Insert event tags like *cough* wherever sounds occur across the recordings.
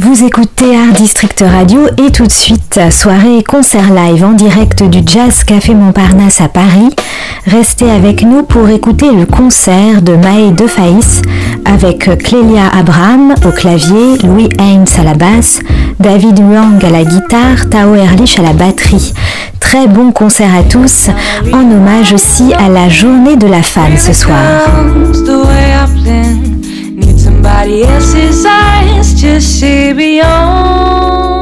Vous écoutez Art District Radio et tout de suite, soirée concert live en direct du Jazz Café Montparnasse à Paris. Restez avec nous pour écouter le concert de Maë De Faïs avec Clélia Abraham au clavier, Louis Haynes à la basse, David Wang à la guitare, Tao Erlich à la batterie. Très bon concert à tous, en hommage aussi à la journée de la femme ce soir. Somebody else's eyes to see beyond.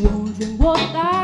我愿我的。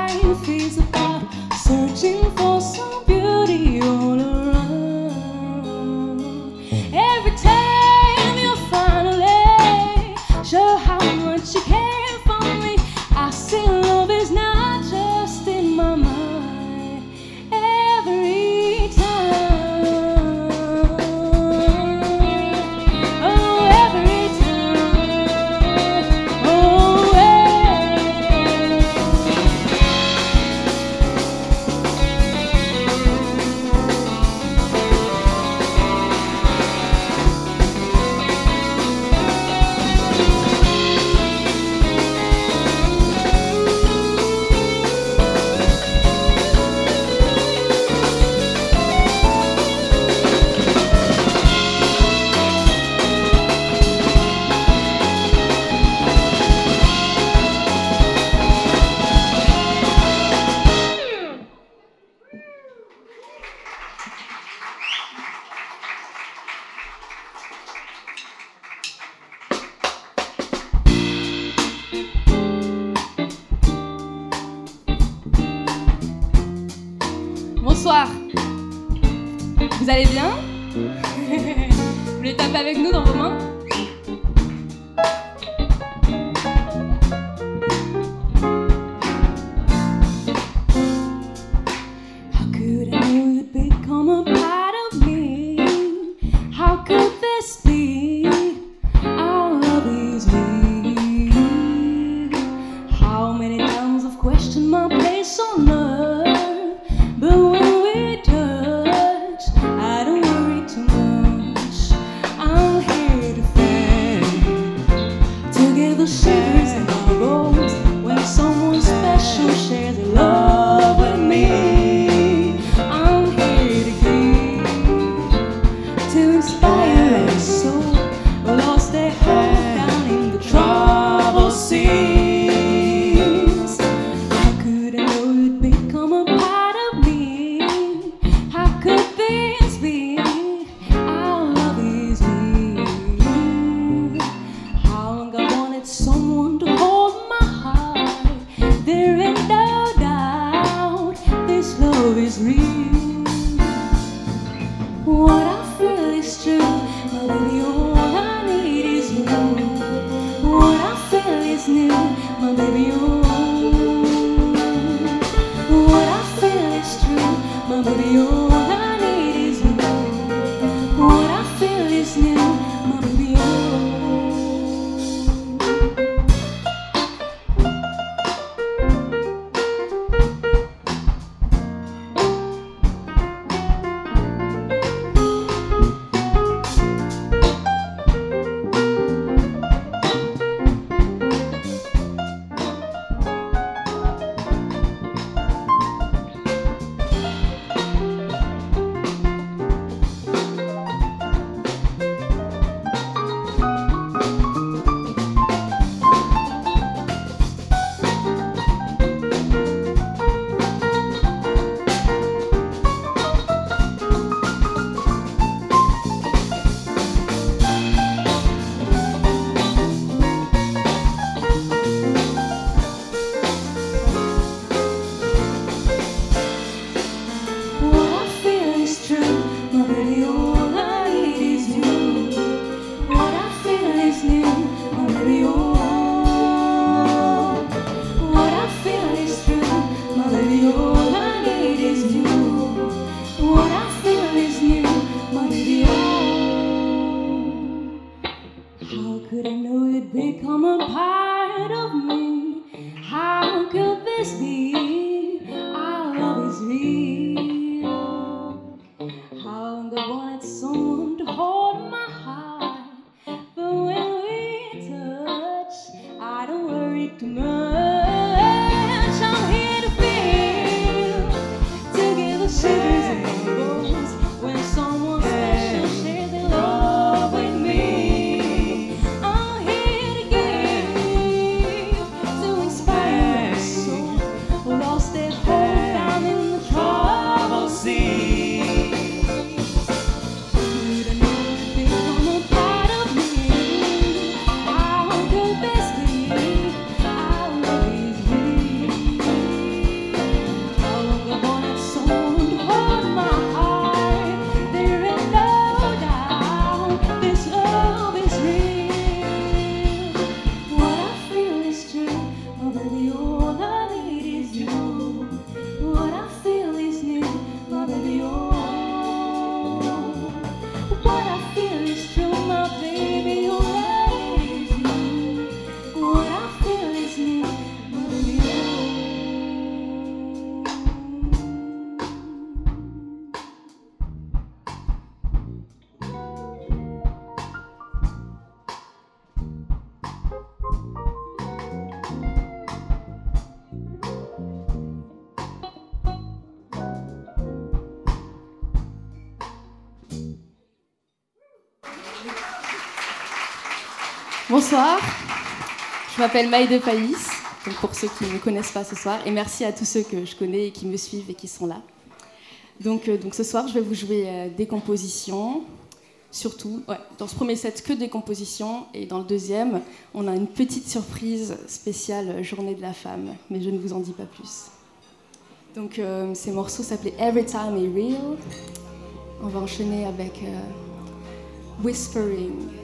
Bonsoir, je m'appelle Maïde Païs, donc pour ceux qui ne me connaissent pas ce soir, et merci à tous ceux que je connais et qui me suivent et qui sont là. Donc, euh, donc ce soir, je vais vous jouer euh, des compositions, surtout, dans ce premier set, que des compositions, et dans le deuxième, on a une petite surprise spéciale Journée de la femme, mais je ne vous en dis pas plus. Donc euh, ces morceaux s'appelaient Every Time is Real, On va enchaîner avec euh, Whispering.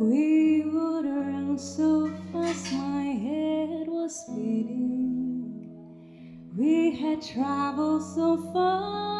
We would run so fast, my head was spinning. We had traveled so far.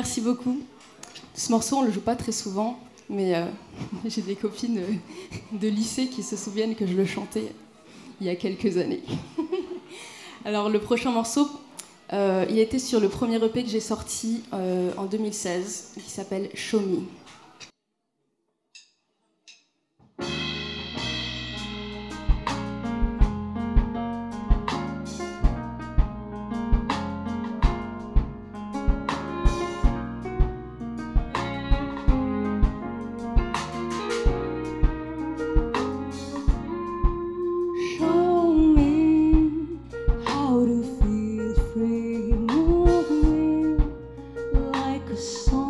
merci beaucoup. Ce morceau, on le joue pas très souvent, mais euh, *laughs* j'ai des copines euh, de lycée qui se souviennent que je le chantais il y a quelques années. *laughs* Alors le prochain morceau, euh, il était sur le premier EP que j'ai sorti euh, en 2016, qui s'appelle Show Me. the song.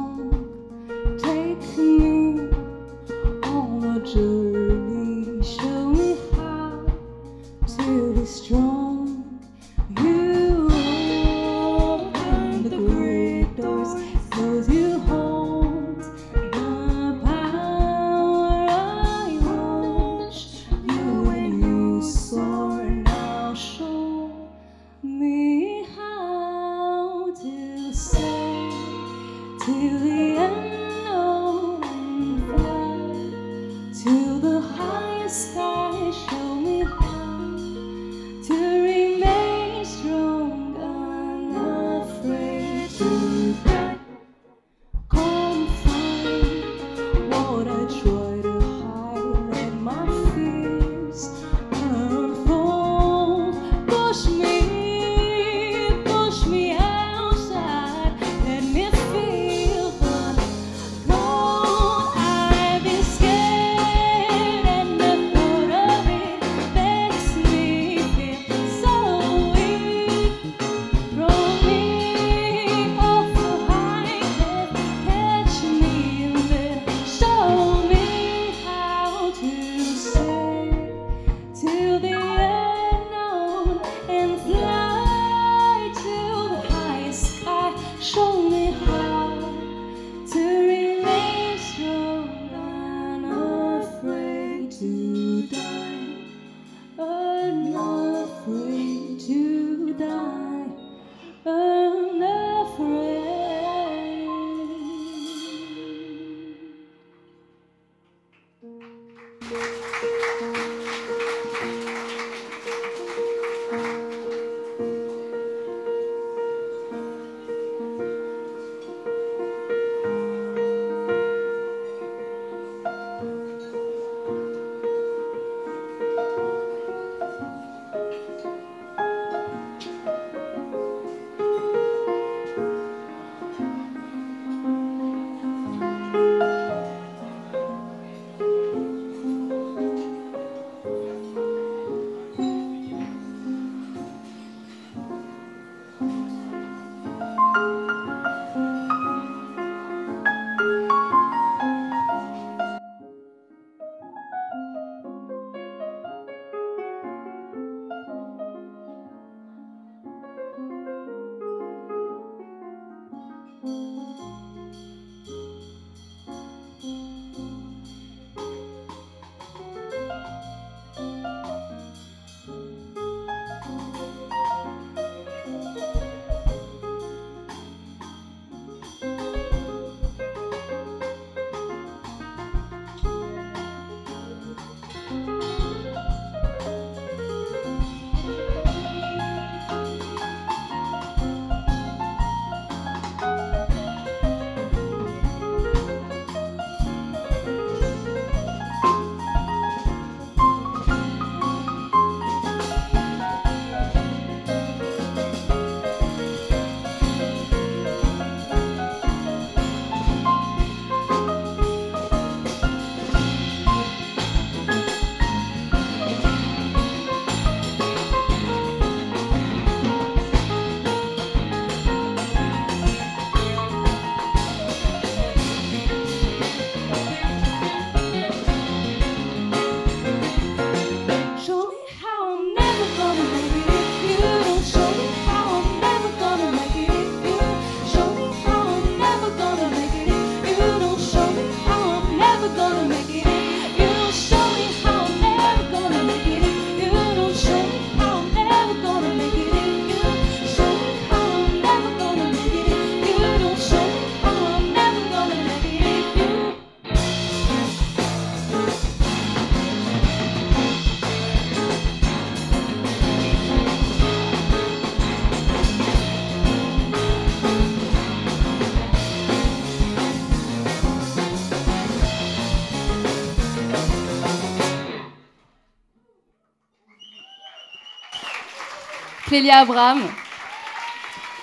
Clélia Abraham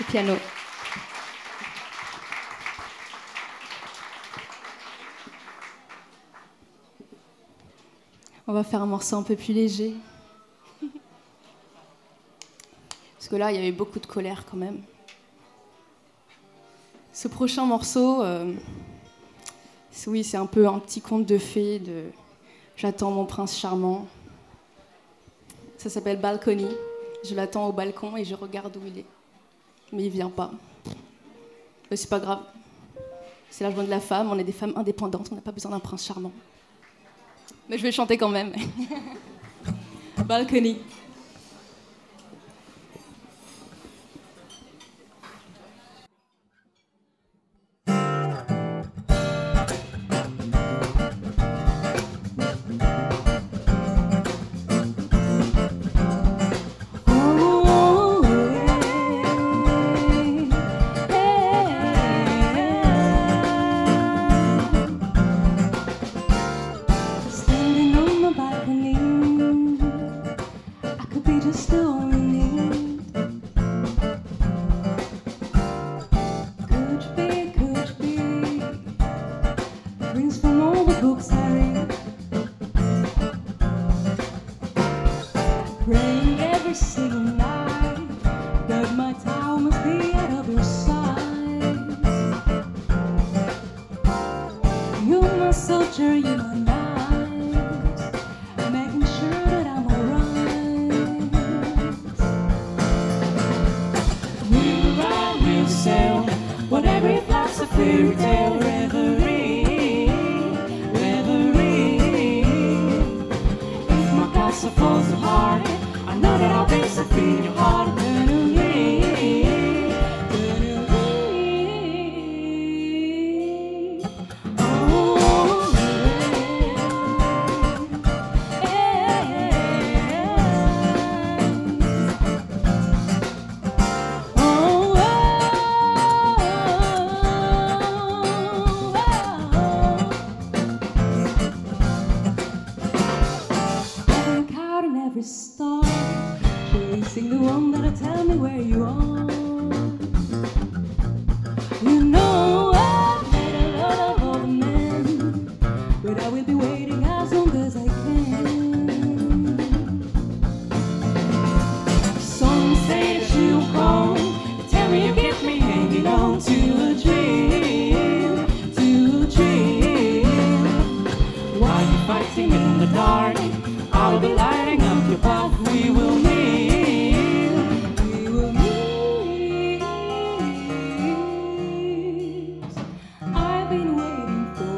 au piano. On va faire un morceau un peu plus léger. Parce que là, il y avait beaucoup de colère quand même. Ce prochain morceau, euh, oui, c'est un peu un petit conte de fées de J'attends mon prince charmant. Ça s'appelle Balcony. Je l'attends au balcon et je regarde où il est. Mais il vient pas. Mais c'est pas grave. C'est la joie de la femme, on est des femmes indépendantes, on n'a pas besoin d'un prince charmant. Mais je vais chanter quand même. *laughs* Balcony.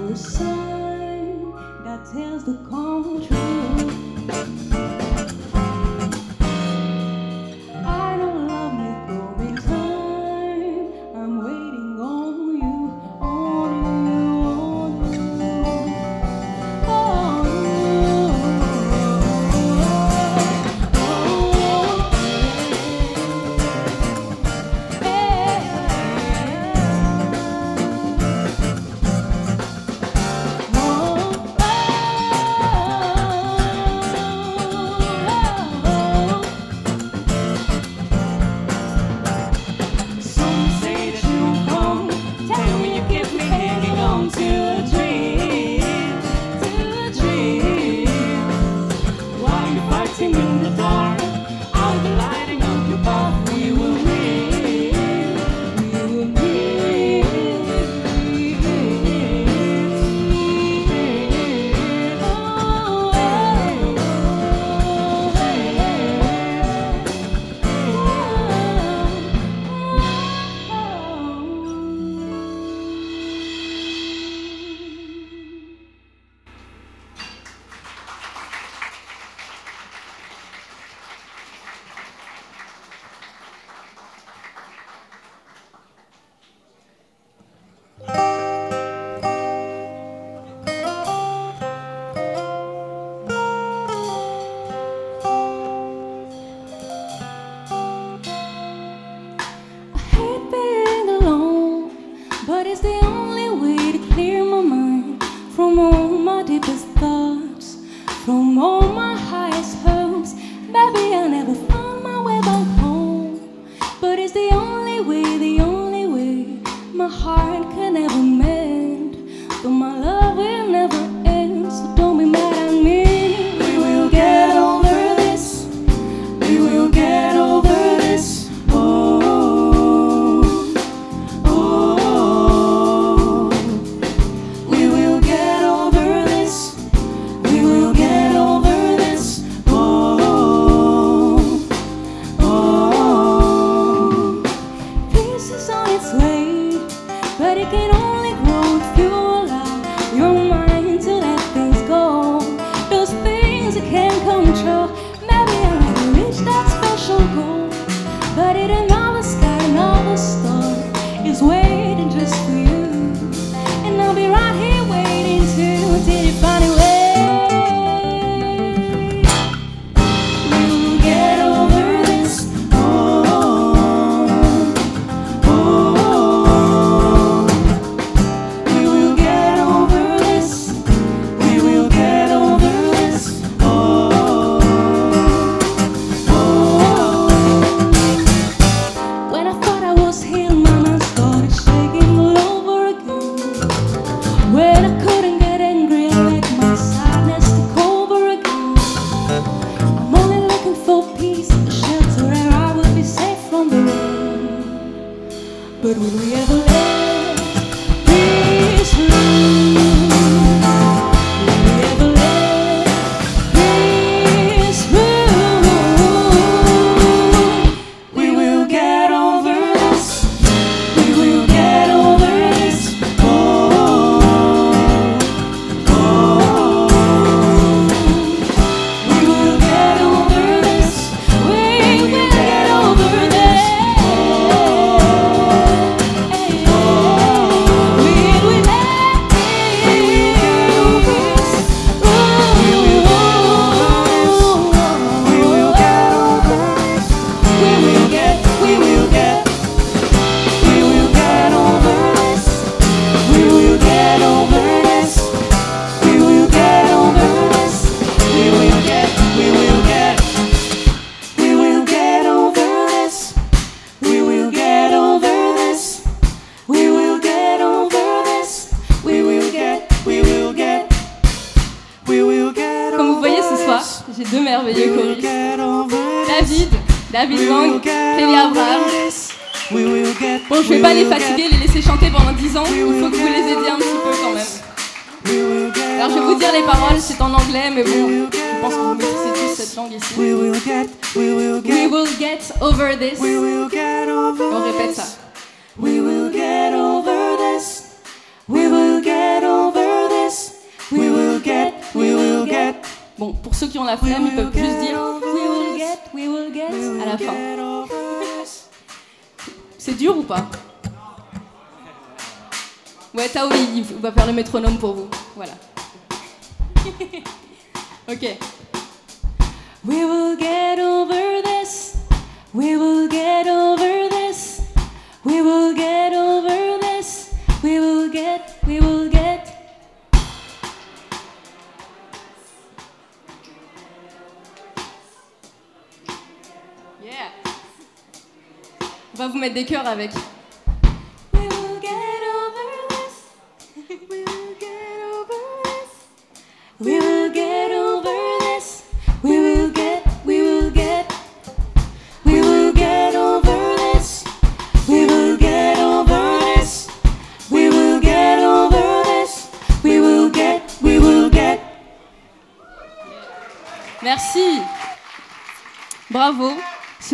the sign that tells the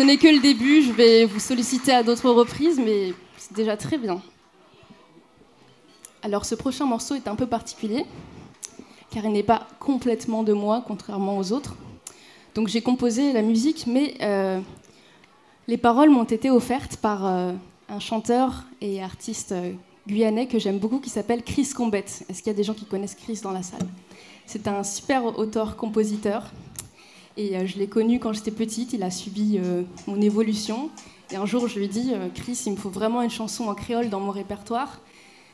n'est que le début, je vais vous solliciter à d'autres reprises, mais c'est déjà très bien. Alors ce prochain morceau est un peu particulier, car il n'est pas complètement de moi, contrairement aux autres. Donc j'ai composé la musique, mais euh, les paroles m'ont été offertes par euh, un chanteur et artiste euh, guyanais que j'aime beaucoup qui s'appelle Chris Combette. Est-ce qu'il y a des gens qui connaissent Chris dans la salle? C'est un super auteur-compositeur. Et euh, je l'ai connu quand j'étais petite, il a subi euh, mon évolution. Et un jour, je lui ai dit, euh, Chris, il me faut vraiment une chanson en créole dans mon répertoire.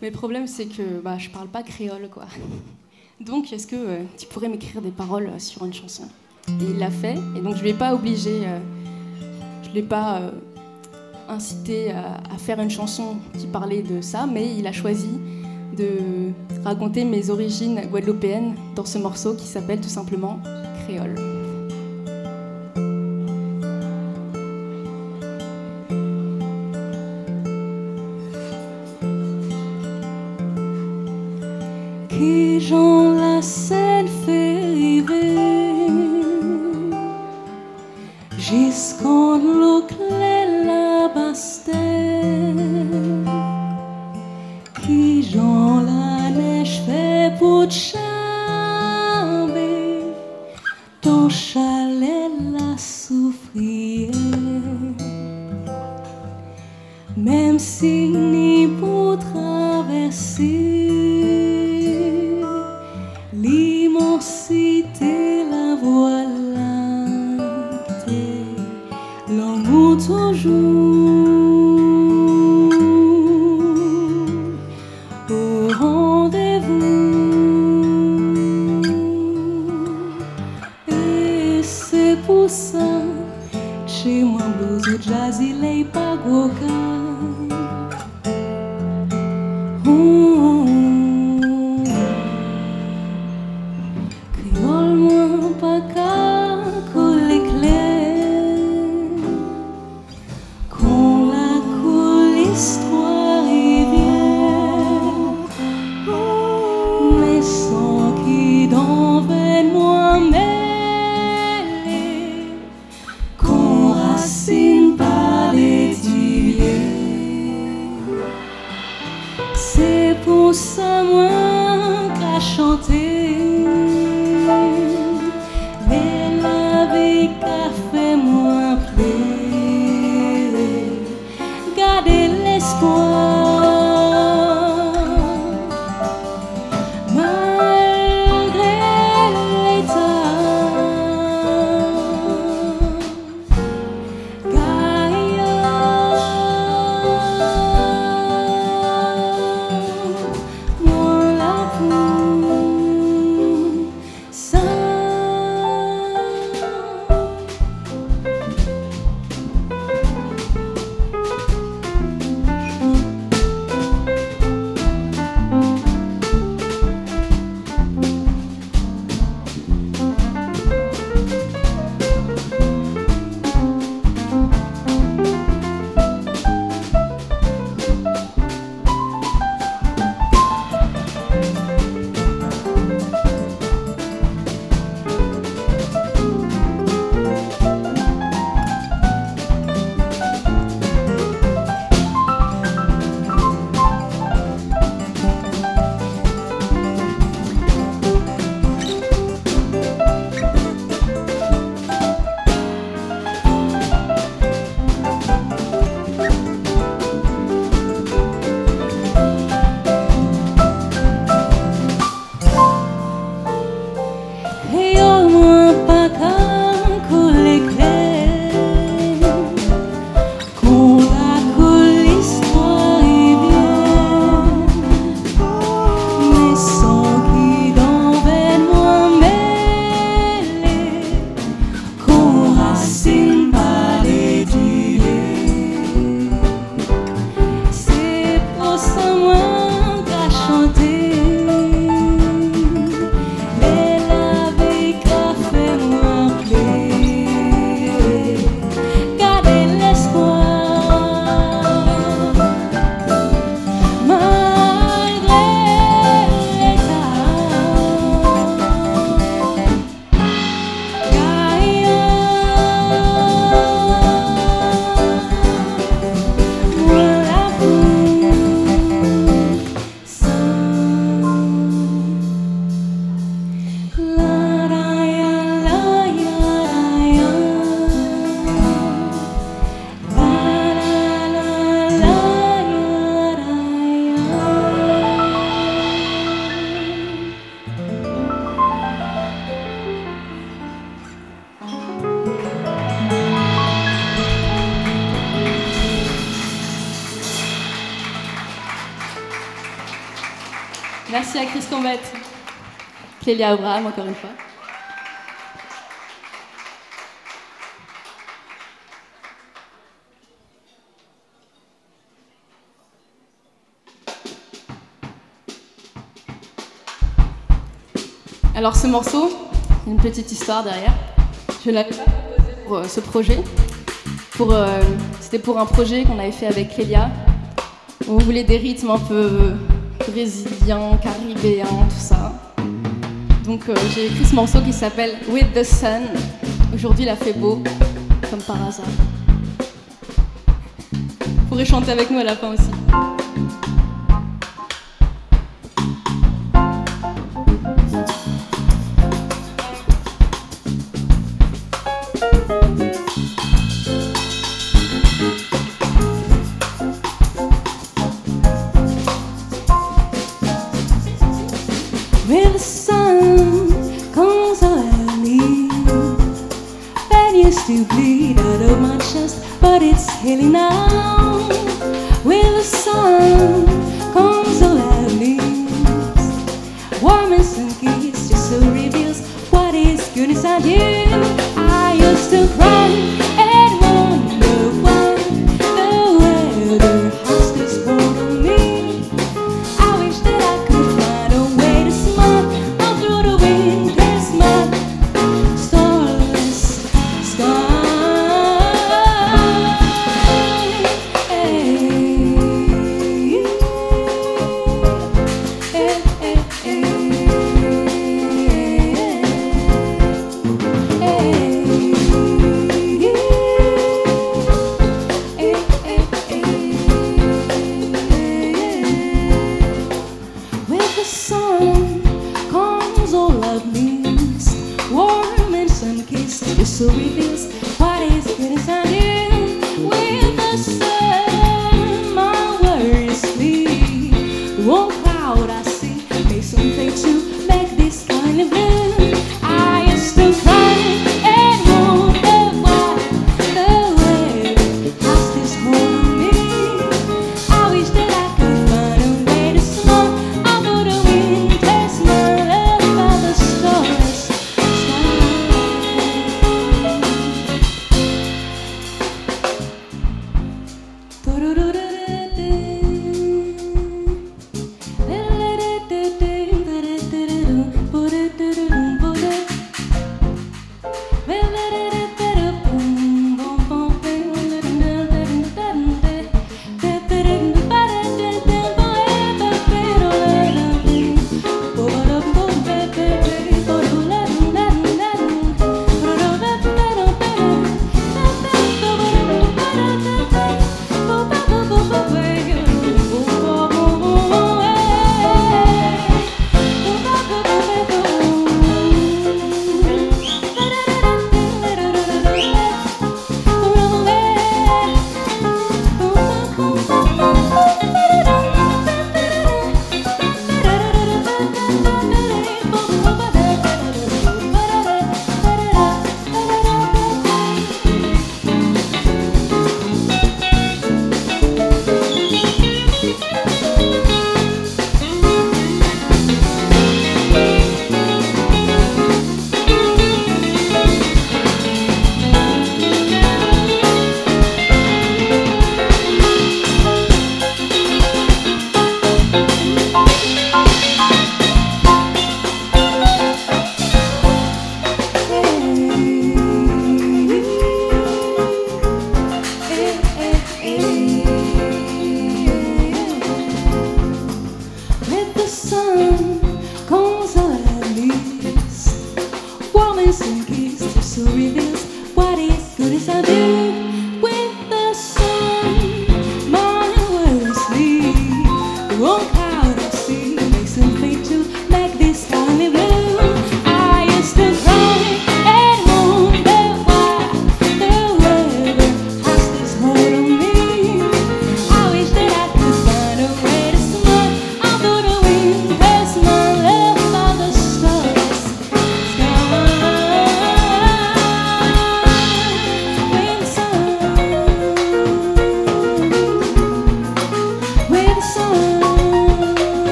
Mais le problème, c'est que bah, je parle pas créole, quoi. *laughs* Donc, est-ce que tu pourrais m'écrire des paroles sur une chanson? Et il l'a fait, et donc je ne l'ai pas obligé, je ne l'ai pas incité à, faire une chanson qui parlait de ça, mais il a choisi de raconter mes origines guadeloupéennes dans ce morceau qui s'appelle tout simplement Créole. Limousine. Merci à Chris. Clélia Abraham, encore une fois. Alors ce morceau, une petite histoire derrière. Je l'avais pas proposé pour euh, ce projet. Euh, C'était pour un projet qu'on avait fait avec Clélia. On voulait des rythmes un peu brésiliens, caribéens, tout ça. Donc euh, j'ai écrit ce morceau qui s'appelle With the Sun. Aujourd'hui il a fait beau, comme par hasard. Vous pourrez chanter avec nous à la fin aussi.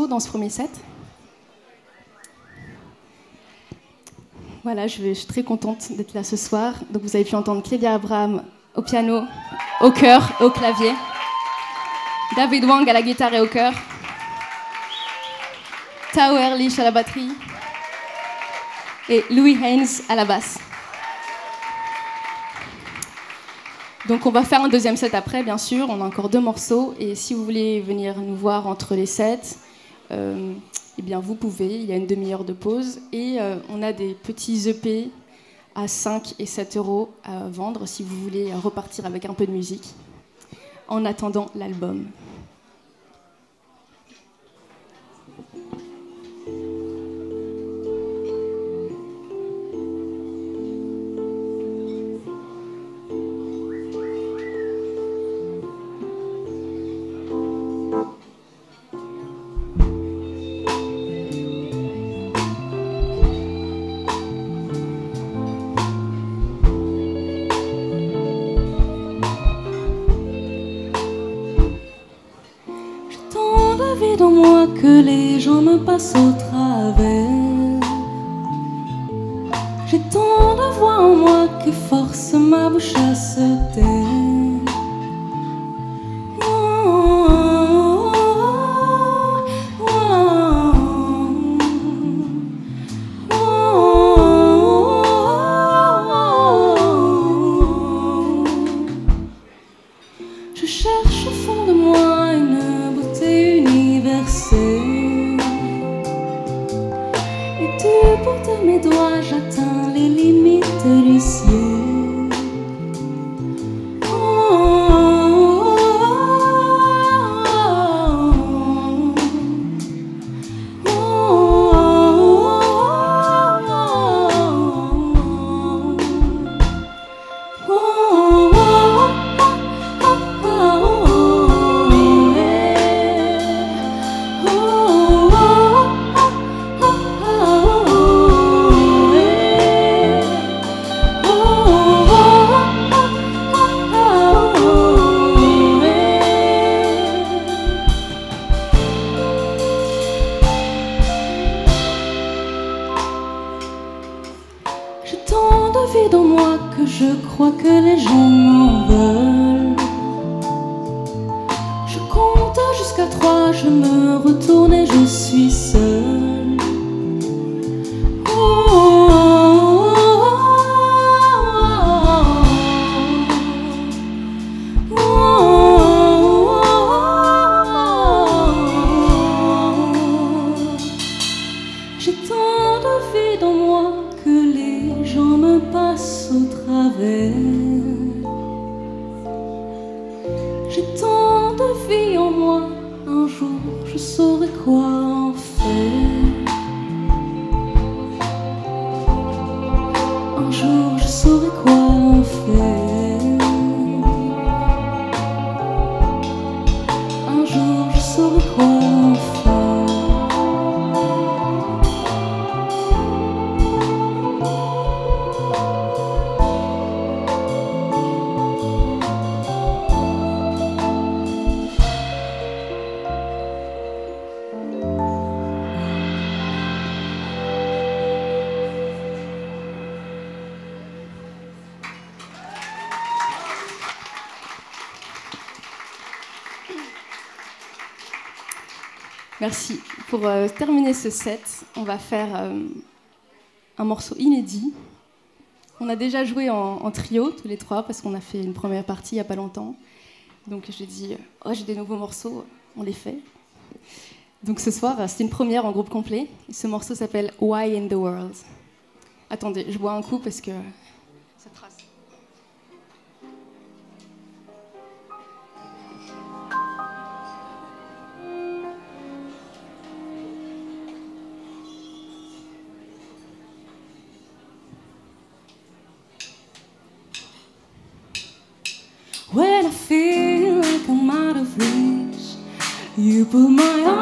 Dans ce premier set. Voilà, je, suis très contente d'être là ce soir. Donc vous avez pu entendre Clélia Abraham au piano, au chœur et au clavier. David Wang à la guitare et au chœur. Tao Ehrlich à la batterie. Et Louis Haynes à la basse. Donc on va faire un deuxième set après, bien sûr. On a encore deux morceaux. Et si vous voulez venir nous voir entre les sets, eh bien vous pouvez. Il y a une demi-heure de pause. Et euh, on a des petits EP à 5 et 7 euros à vendre si vous voulez repartir avec un peu de musique en attendant l'album. J'ai tant de voix en moi qui forcent ma bouche à se taire. Je cherche au fond de moi Pour euh, terminer ce set, on va faire euh, un morceau inédit. On a déjà joué en, trio, tous les trois, parce qu'on a fait une première partie il n'y a pas longtemps. Donc j'ai dit, oh, j'ai des nouveaux morceaux, on les fait. Donc ce soir, euh, c'est une première en groupe complet. Et ce morceau s'appelle Why in the World. Attendez, je bois un coup parce que you pull my arm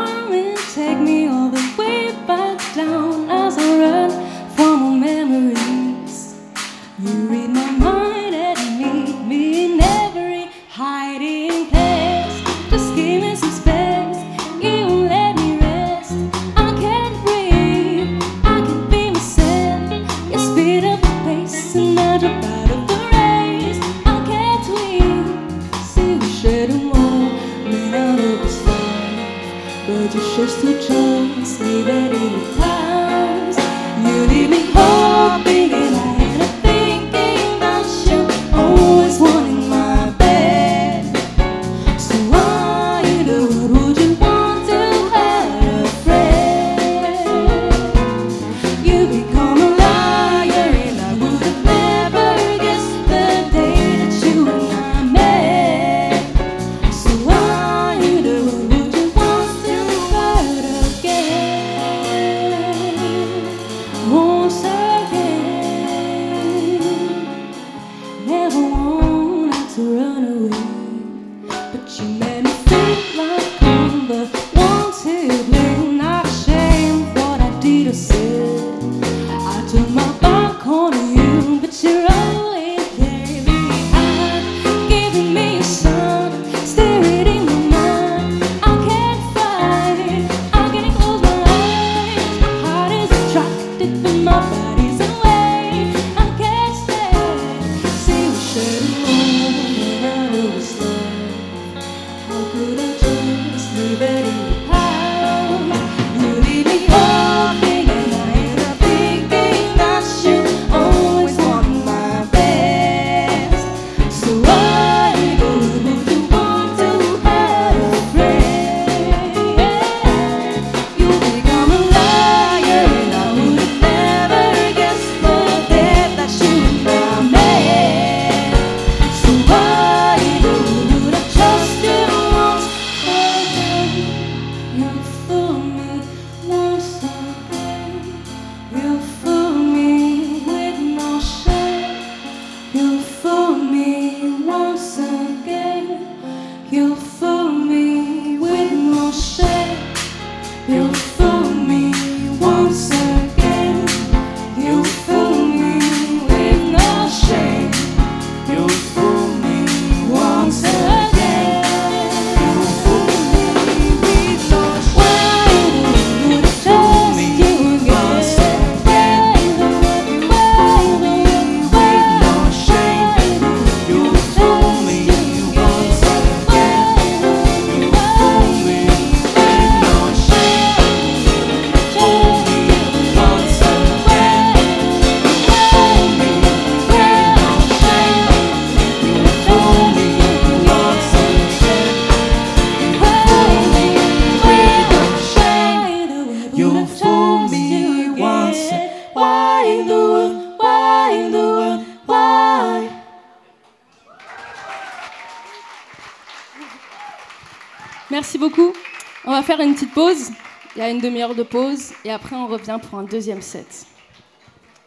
une demi-heure de pause et après on revient pour un deuxième set.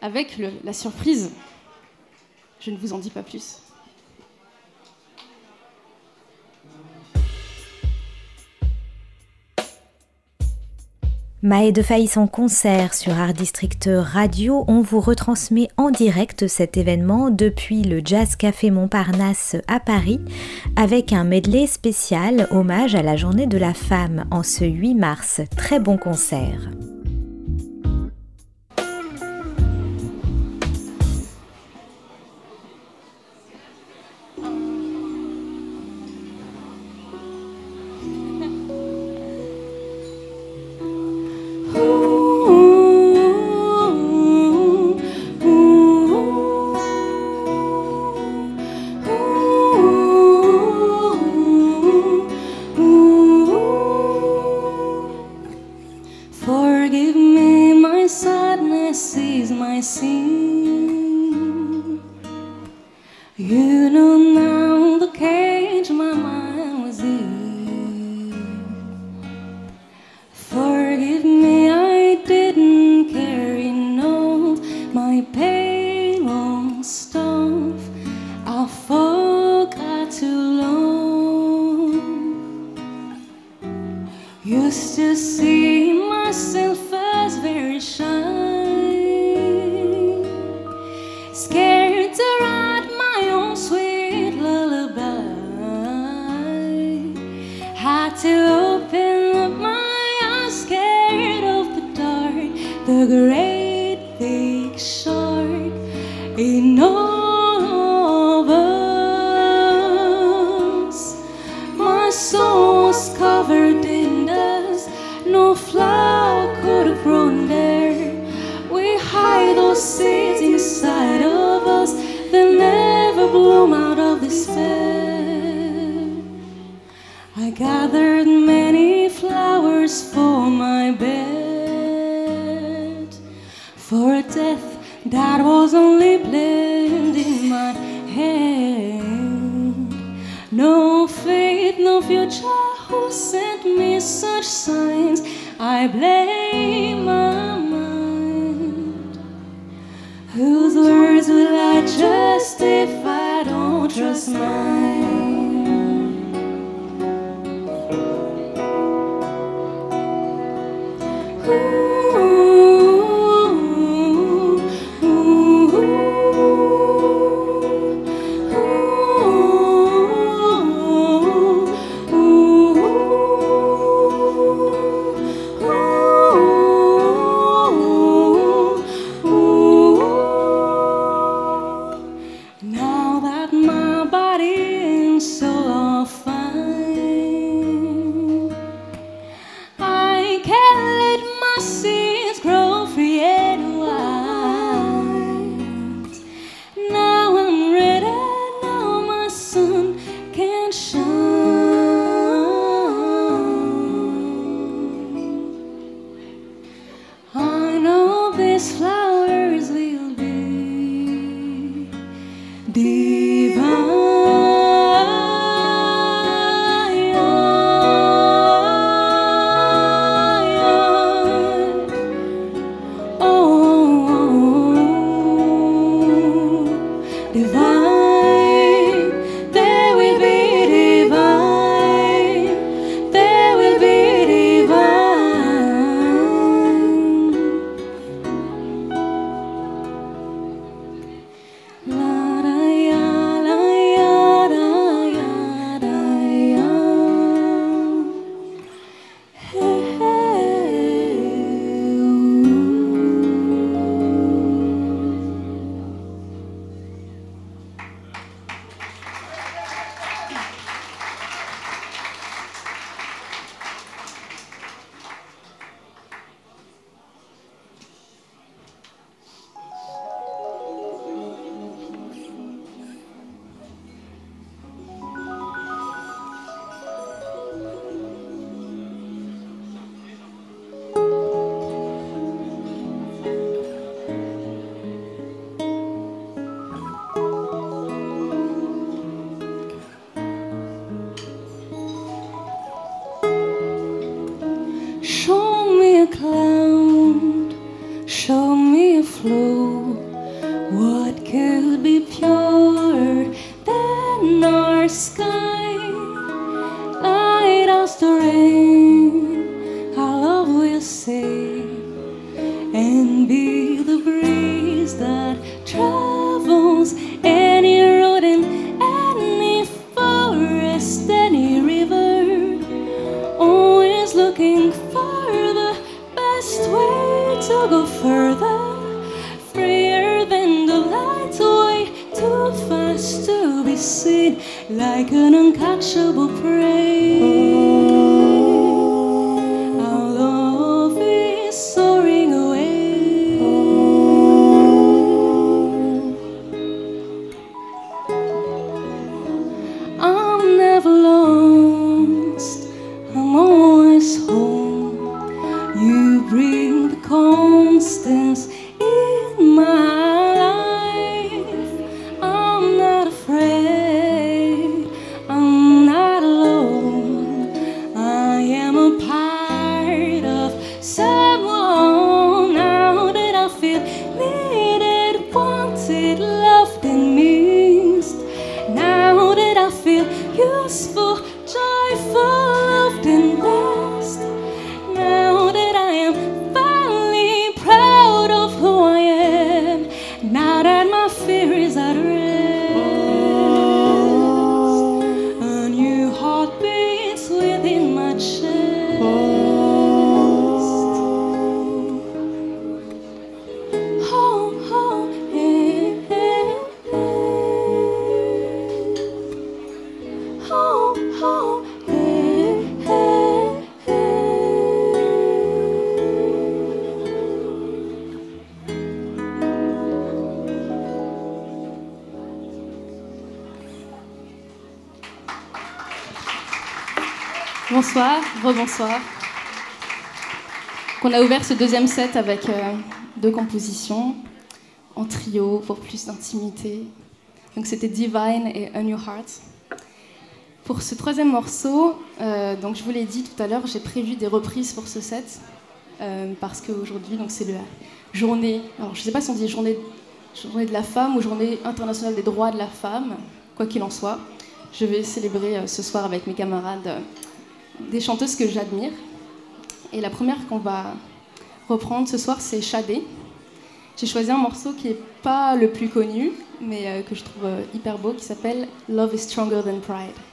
Avec la surprise, je ne vous en dis pas plus. Maë de Faïs en concert sur Art District Radio. On vous retransmet en direct cet événement depuis le Jazz Café Montparnasse à Paris avec un medley spécial hommage à la journée de la femme en ce 8 mars. Très bon concert. flow. What could be pure? Rebonsoir. On a ouvert ce deuxième set avec euh, deux compositions en trio pour plus d'intimité. Donc c'était Divine et A New Heart. Pour ce troisième morceau, euh, donc je vous l'ai dit tout à l'heure, j'ai prévu des reprises pour ce set euh, parce qu'aujourd'hui c'est la journée. Alors je ne sais pas si on dit journée, journée de la femme ou journée internationale des droits de la femme, quoi qu'il en soit. Je vais célébrer ce soir avec mes camarades des chanteuses que j'admire. Et la première qu'on va reprendre ce soir, c'est Shadé. J'ai choisi un morceau qui n'est pas le plus connu, mais euh, que je trouve euh, hyper beau, qui s'appelle Love is Stronger Than Pride.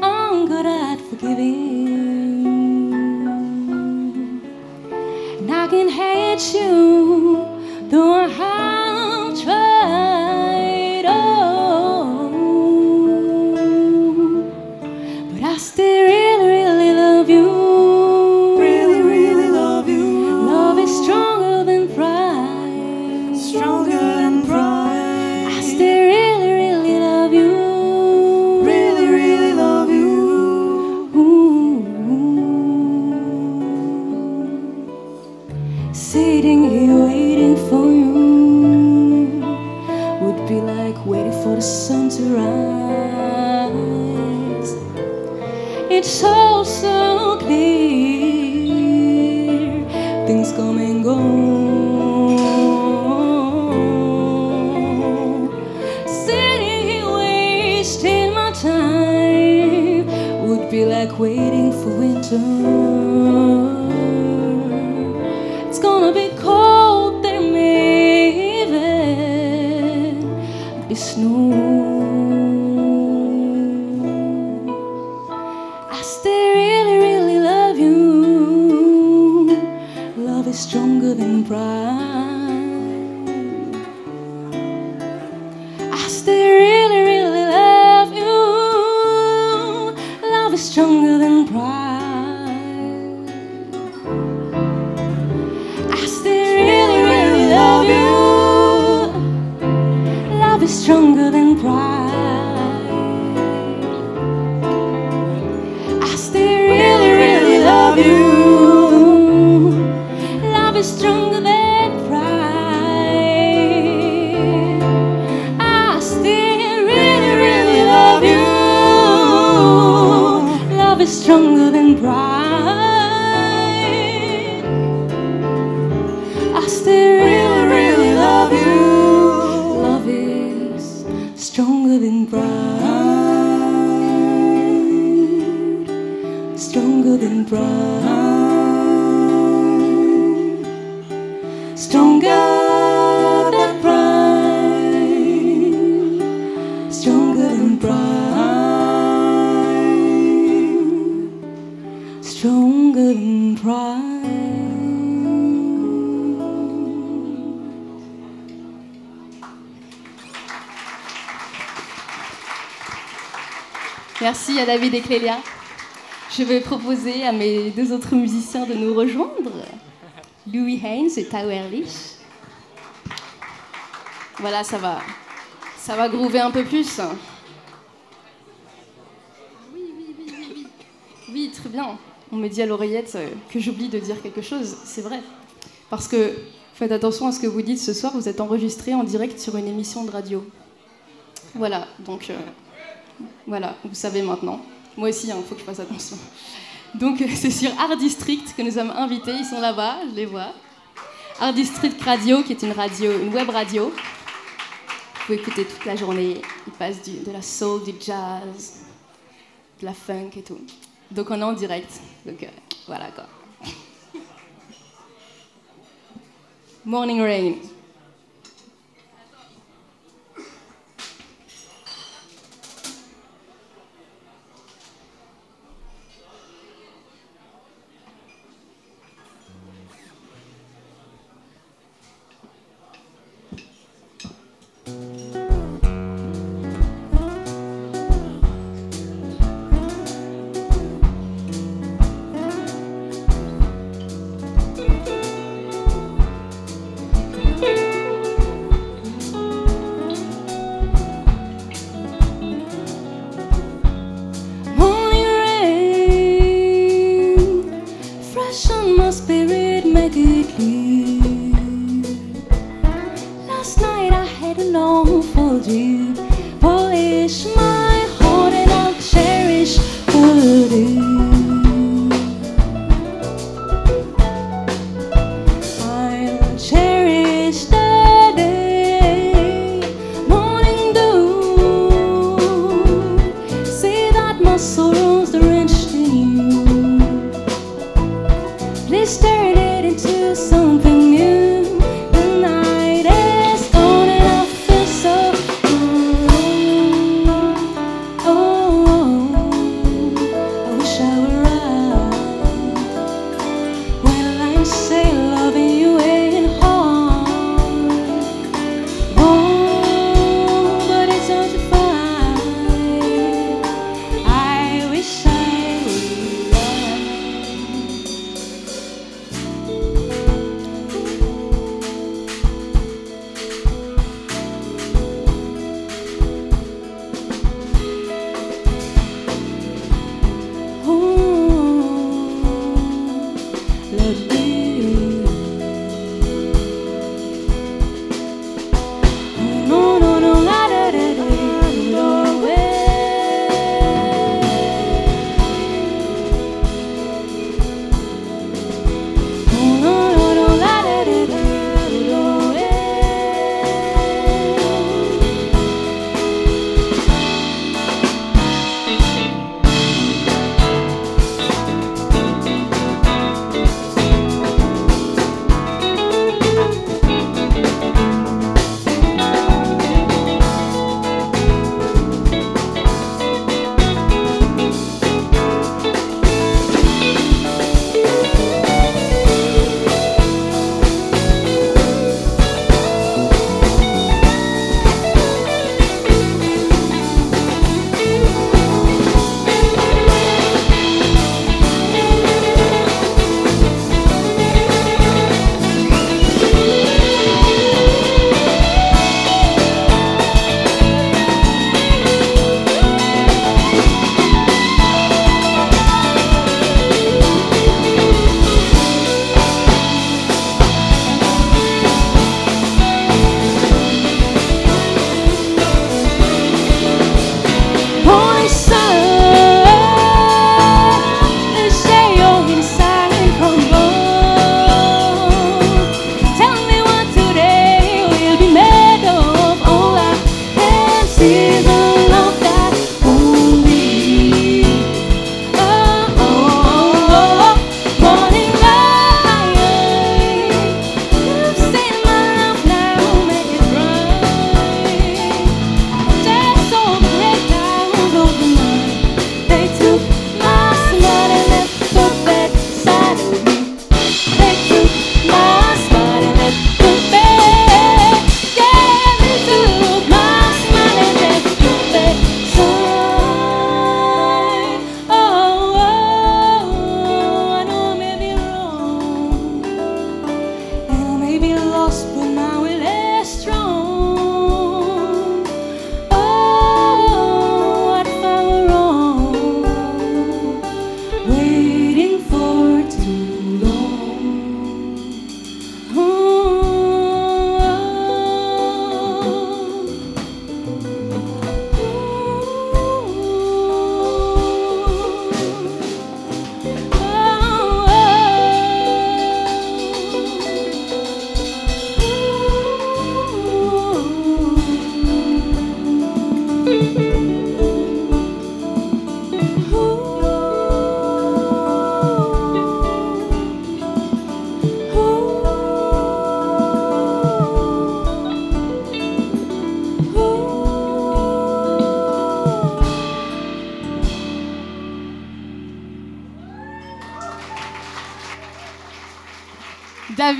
I'm good at forgiving. And I can hate you, À David et Clélia. Je vais proposer à mes deux autres musiciens de nous rejoindre, Louis Haynes et Tao Ehrlich. Voilà, ça va, ça va groover un peu plus. Oui, oui, oui, oui, oui. Oui, très bien. On me dit à l'oreillette euh, que j'oublie de dire quelque chose. C'est vrai. Parce que faites attention à ce que vous dites ce soir. Vous êtes enregistré en direct sur une émission de radio. Voilà, donc euh, voilà, vous savez maintenant. Moi aussi, il faut que je fasse attention. Donc euh, c'est sur Art District que nous sommes invités. Ils sont là-bas, je les vois. Art District Radio, qui est une radio, une web radio. Vous pouvez écouter toute la journée. Ils passent de la soul, du jazz, de la funk et tout. Donc on est en direct. Donc euh, voilà quoi. *laughs* Morning Rain.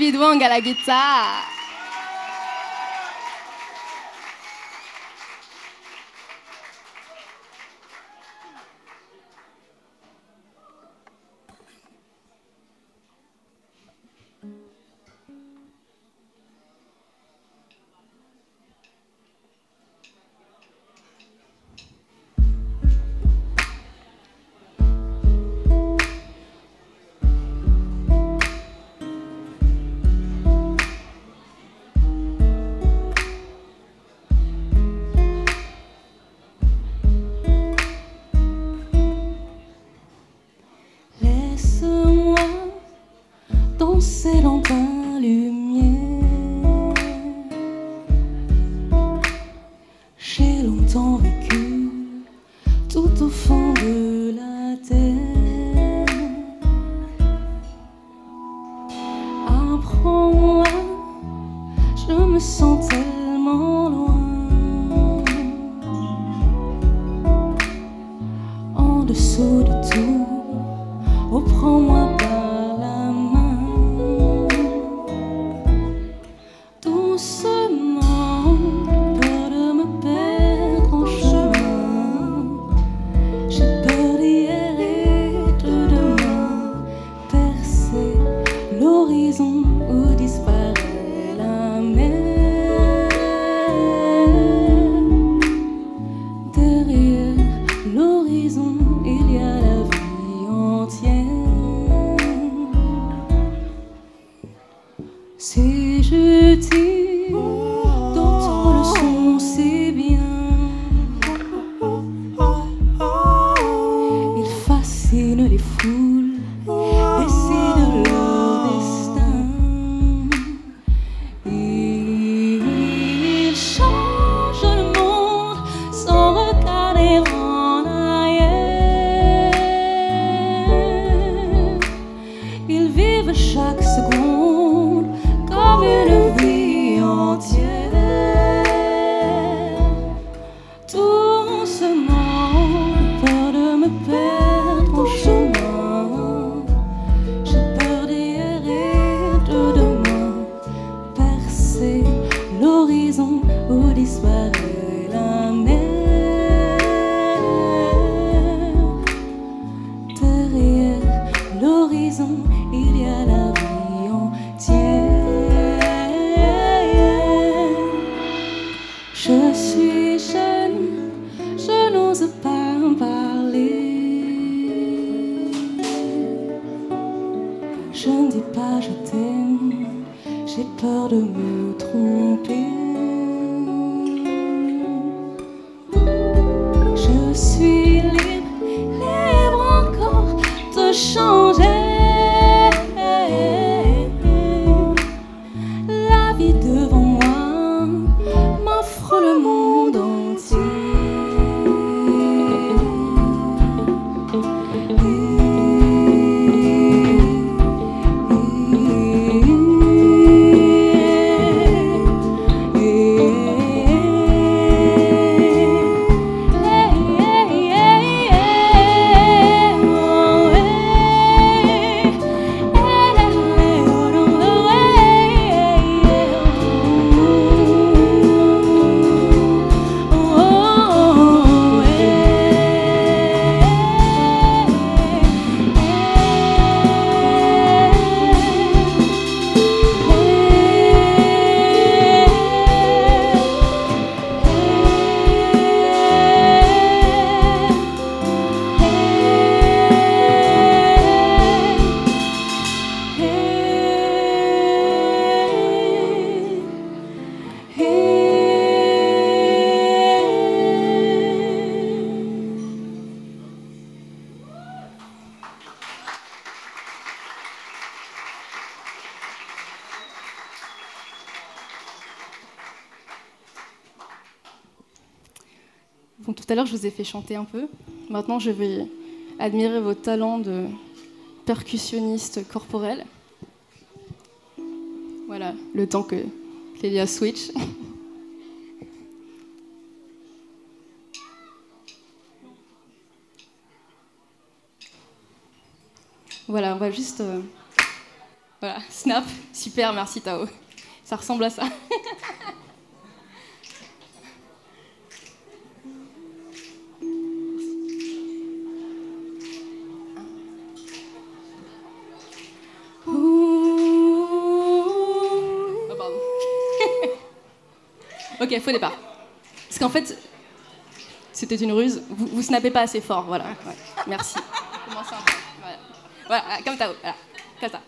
individuo en a la. vous fait chanter un peu. Maintenant, je vais admirer vos talents de percussionniste corporel. Voilà, le temps que Clélia switch. *laughs* voilà, on va juste... Euh, voilà, snap, super, merci Tao. Ça ressemble à ça. Ok, départ. Parce qu'en fait, c'était une ruse. Vous, vous snappez pas assez fort, voilà. Ouais. Merci. Voilà, voilà comme ça. Voilà. Comme ça.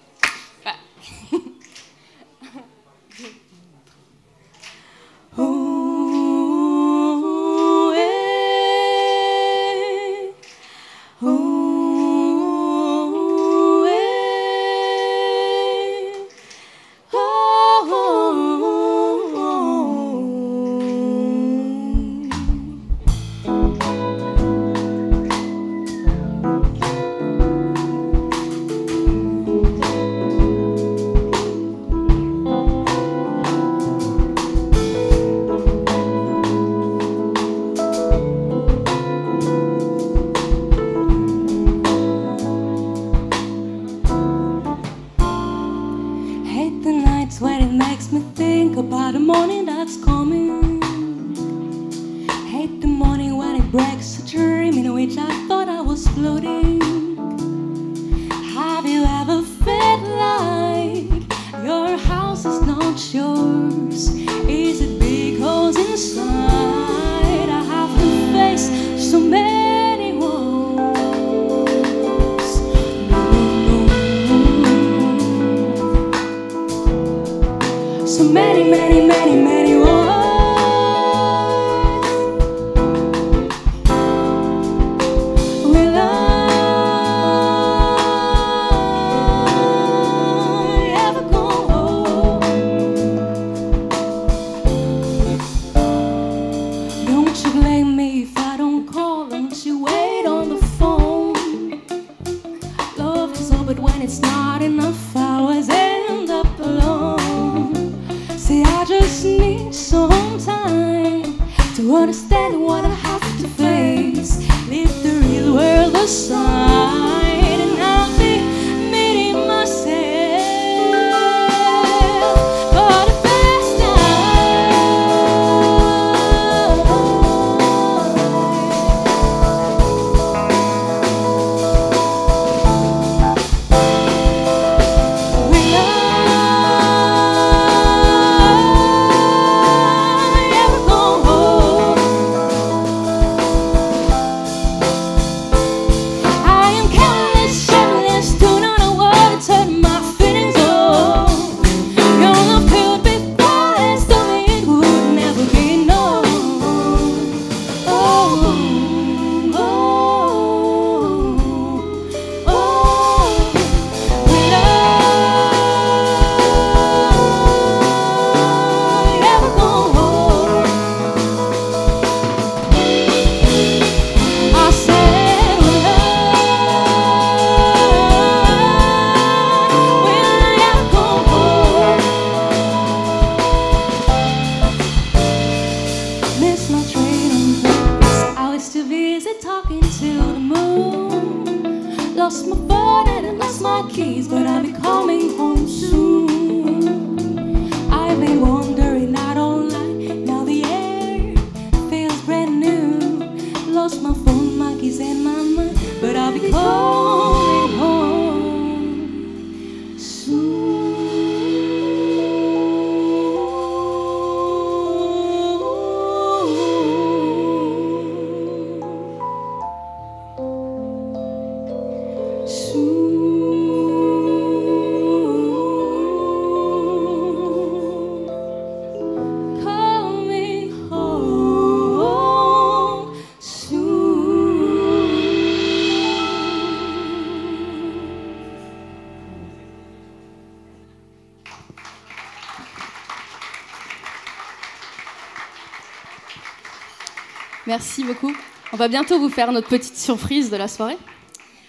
merci beaucoup. On va bientôt vous faire notre petite surprise de la soirée.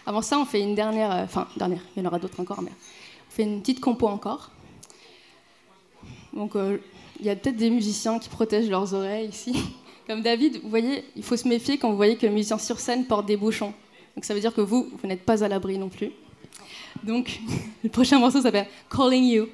Avant ça, on fait une dernière, euh, enfin dernière, il y en aura d'autres encore, mais on fait une petite compo encore. Donc euh, il y a peut-être des musiciens qui protègent leurs oreilles ici. *laughs* Comme David, vous voyez, il faut se méfier quand vous voyez que le musicien sur scène porte des bouchons. Donc ça veut dire que vous, vous n'êtes pas à l'abri non plus. Donc *laughs* le prochain morceau s'appelle Calling You.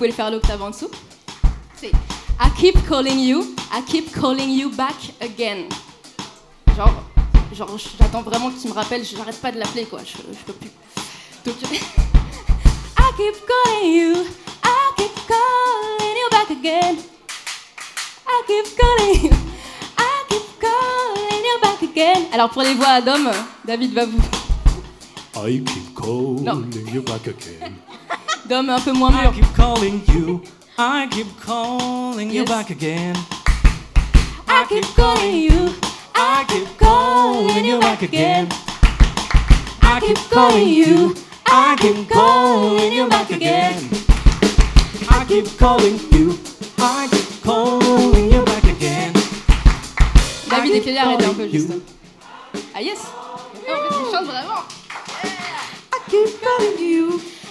Pouvez le faire l'octave en dessous. C'est I keep calling you, I keep calling you back again. Genre, genre j'attends vraiment qu'il me rappelle, j'arrête pas de l'appeler quoi, je, je peux plus. Donc *laughs* I keep calling you. I keep calling you back again. I keep calling you. I keep calling you back again. alors pour les voix à Dom, David va vous. I keep calling you back again. Dom un peu moins I keep calling you. I keep calling you Yes. back again. I keep calling you. I keep calling you back again. I keep calling you. I keep calling you back again. I keep calling you. I keep calling you back again. David et Kelly, arrêtez un peu You. juste. Ah yes Oh, En fait, il chante vraiment I keep calling you.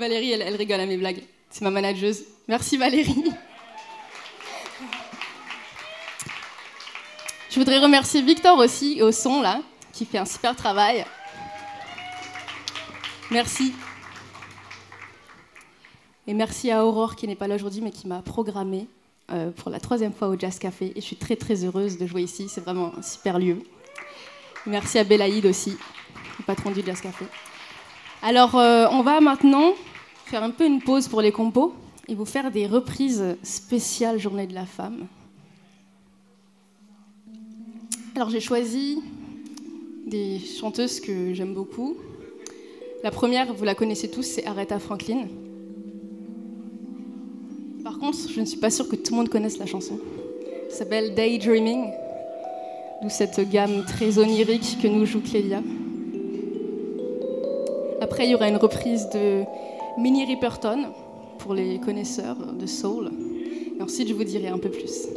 Valérie, elle, rigole à mes blagues. C'est ma manageuse. Merci Valérie. Je voudrais remercier Victor aussi au son là, qui fait un super travail. Merci. Et merci à Aurore qui n'est pas là aujourd'hui mais qui m'a programmé euh, pour la troisième fois au Jazz Café. Et je suis très très heureuse de jouer ici. C'est vraiment un super lieu. Merci à Belaïd aussi, le patron du Jazz Café. Alors euh, on va maintenant faire un peu une pause pour les compos et vous faire des reprises spéciales Journée de la femme. Alors j'ai choisi des chanteuses que j'aime beaucoup. La première, vous la connaissez tous, c'est Aretha Franklin. Par contre, je ne suis pas sûre que tout le monde connaisse la chanson. Elle s'appelle Daydreaming, d'où cette gamme très onirique que nous joue Clélia. Après, il y aura une reprise de Minnie Riperton pour les connaisseurs de soul. Et ensuite, je vous dirai un peu plus.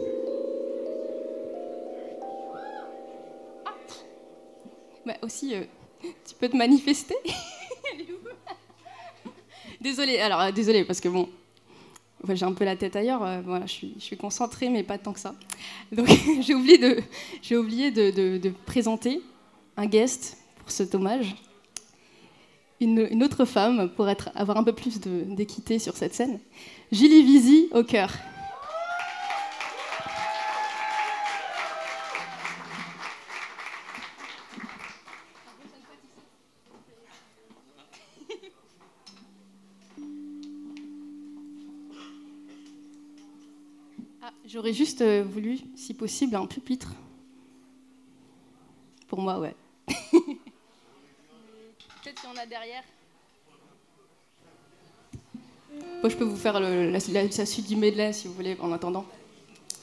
Ah aussi, euh, tu peux te manifester *laughs* Désolée, alors euh, désolée parce que bon, j'ai un peu la tête ailleurs. euh, voilà, je suis, concentrée, mais pas tant que ça. Donc *laughs* j'ai oublié de, oublié de- de présenter un guest pour cet hommage. Une, autre femme pour être, avoir un peu plus d'équité sur cette scène. Julie Vizy au cœur. Ah, J'aurais juste euh, voulu, si possible, un pupitre. Pour moi, ouais. Peut-être qu'il y en derrière. Moi, je peux vous faire le- la, suite du medley si vous voulez, en attendant.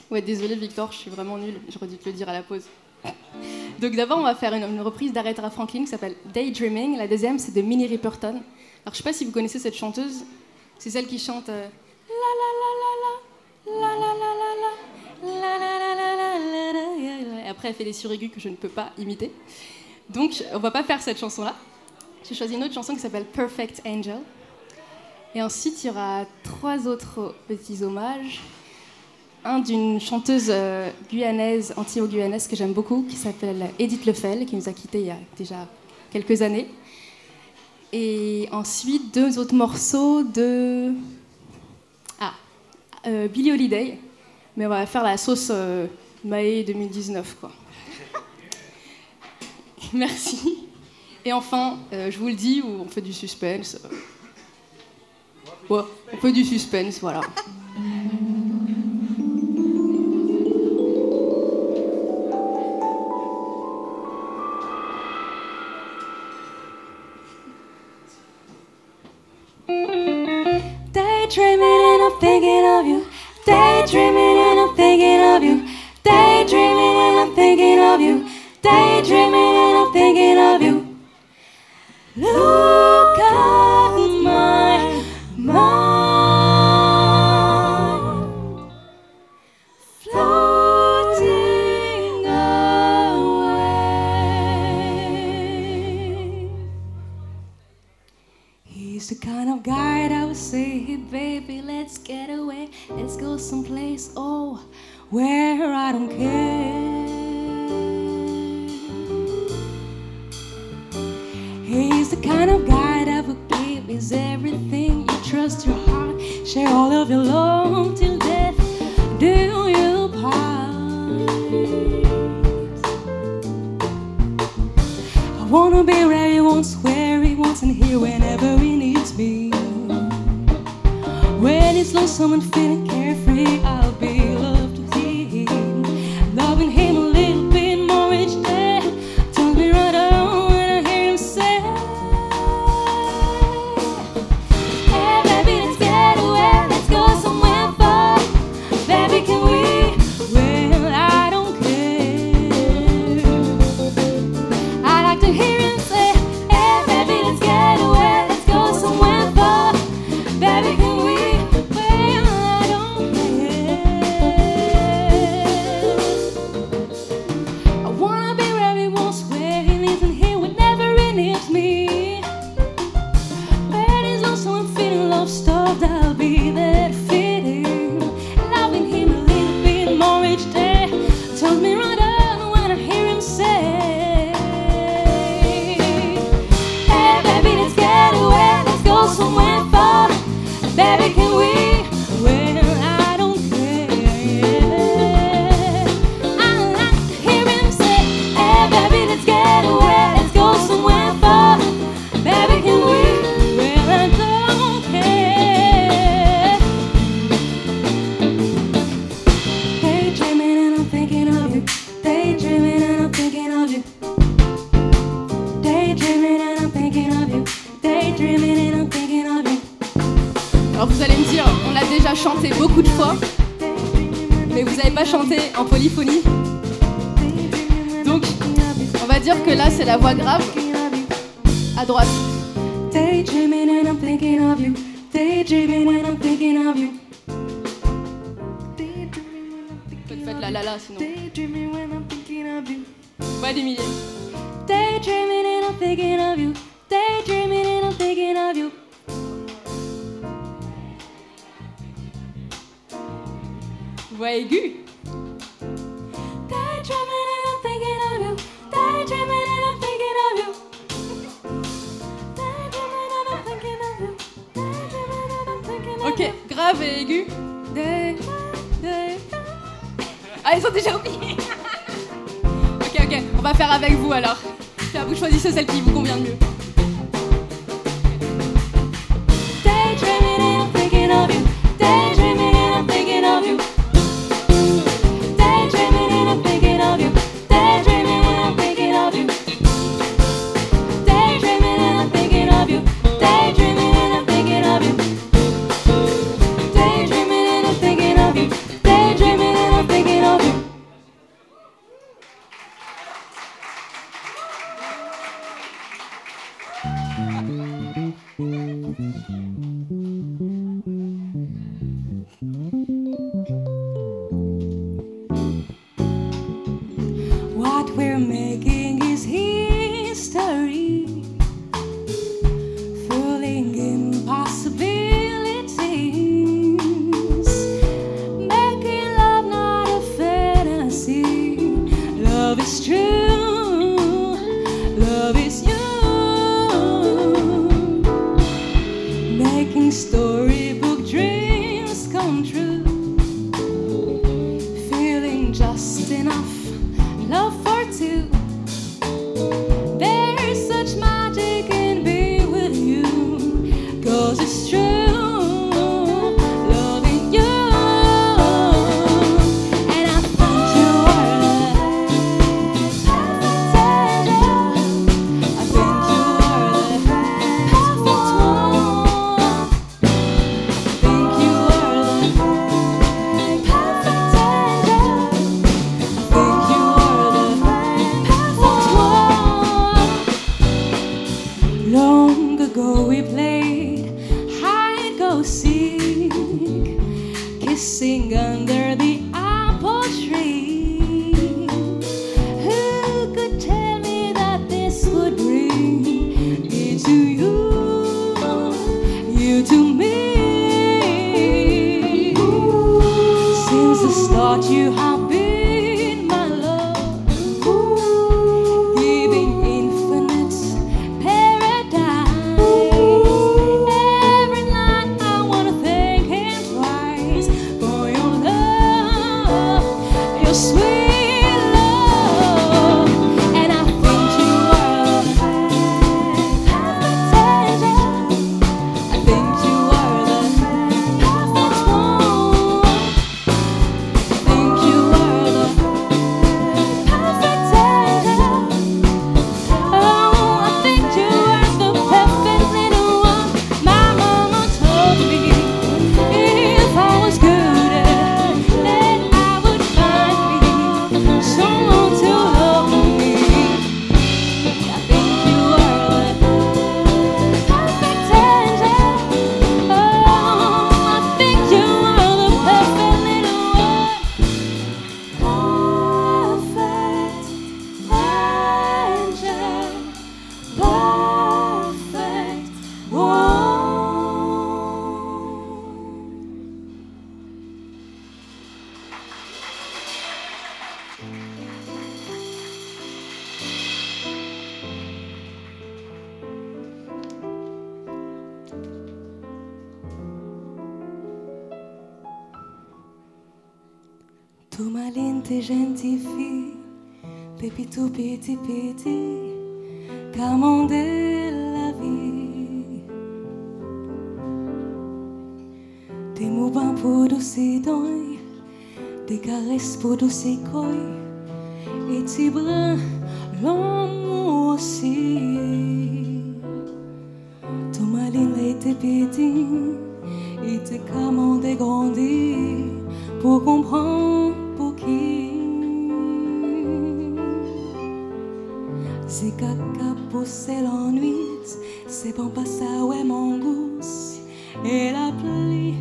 Ouais, désolé Victor, je suis vraiment nulle. J'aurais dû te le dire à la pause. Donc d'abord, on va faire une, reprise d'Aretha Franklin qui s'appelle Daydreaming. La deuxième, c'est de Minnie Riperton. Alors, je sais pas si vous connaissez cette chanteuse. C'est celle qui chante euh. Et après, elle fait des suraigus que je ne peux pas imiter. Donc, on va pas faire cette chanson-là. J'ai choisi une autre chanson qui s'appelle Perfect Angel. Et ensuite, il y aura trois autres petits hommages. Un d'une chanteuse euh, guyanaise, anti-guyanaise que j'aime beaucoup, qui s'appelle Edith Lefel, qui nous a quittés il y a déjà quelques années. Et ensuite, deux autres morceaux de. Ah, euh, Billie Holiday. Mais on va faire la sauce euh, Maé 2019, quoi. *laughs* Merci. Et enfin, euh, je vous le dis, on fait du suspense. Ouais, on fait du suspense, voilà. Daydreaming and I'm thinking of you. Daydreaming and I'm thinking of you. Daydreaming and I'm thinking of you. Daydreaming and I'm thinking of you. Look at my mind floating away. He's the kind of guy that would say, Hey, baby, let's get away. Let's go someplace, oh, where I don't care. kind of guy that will give is everything. You trust your heart, share all of your love till death. Do you part? I wanna be where he wants, where he wants, and here whenever he needs me. When it's lonesome and feeling carefree, I l'espoir de coi, e et tes bras l'homme aussi. Ton malin était petit, il te commandait grandir pour comprendre pour qui. C'est caca pour l'ennui, c'est bon pas ça ouais mon gousse et la pluie.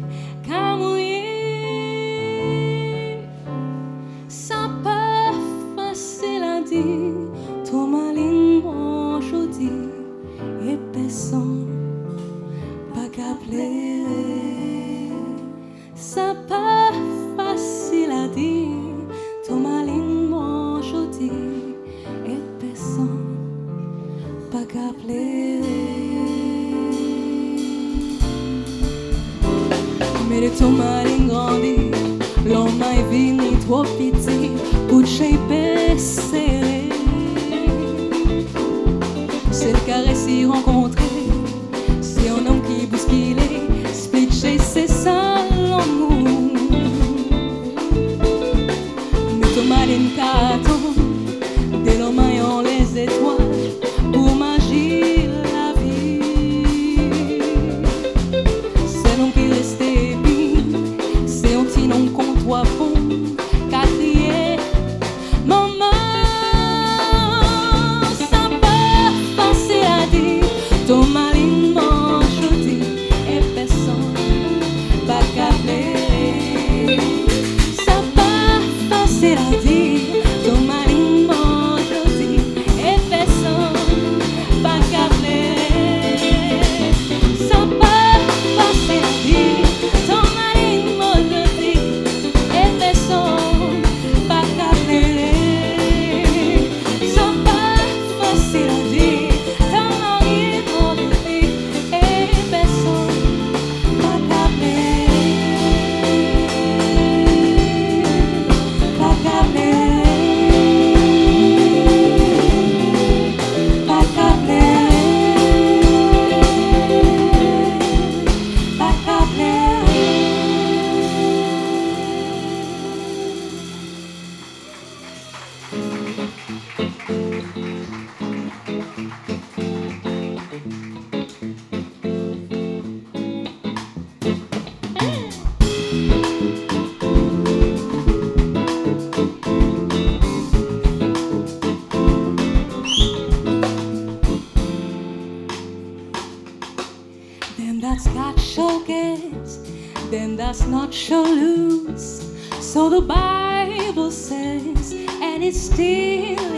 shall lose. So the Bible says, and it's still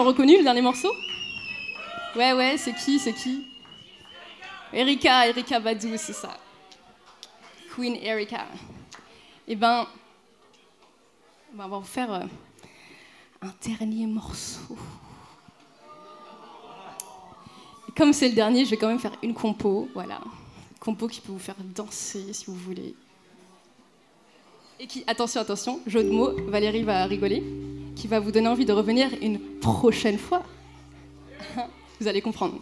ont reconnu le dernier morceau? Ouais, ouais, c'est qui C'est qui? Erika, Erika Badu, c'est ça. Queen Erika. Eh ben, on va vous faire euh, un dernier morceau. Comme c'est le dernier, je vais quand même faire une compo, voilà. Une compo qui peut vous faire danser si vous voulez. Et qui, attention, attention, jeu de mots, Valérie va rigoler qui va vous donner envie de revenir une prochaine fois. *laughs* Vous allez comprendre.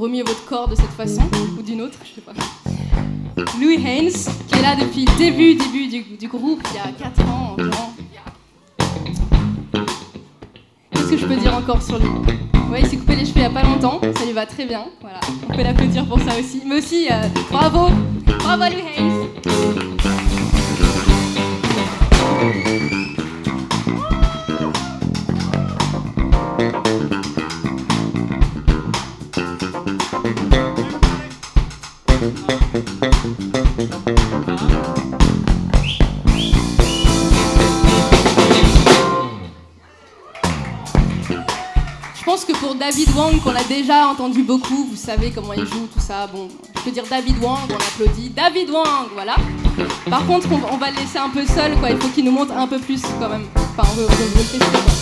remuez votre corps de cette façon ou d'une autre, je sais pas. Louis Haynes, qui est là depuis le début, début du, groupe, il y a 4 ans environ. Qu'est-ce que je peux dire encore sur lui? Ouais, il s'est coupé les cheveux il n'y a pas longtemps, ça lui va très bien. Voilà, on peut l'applaudir pour ça aussi. Mais aussi, euh, bravo Bravo Louis Haynes déjà entendu beaucoup, vous savez comment il joue, tout ça. Bon, je peux dire David Wang, on applaudit. David Wang, voilà. Par contre, on, on va le laisser un peu seul, quoi. Il faut qu'il nous montre un peu plus, quand même. Enfin, on veut, on veut le tester, quoi.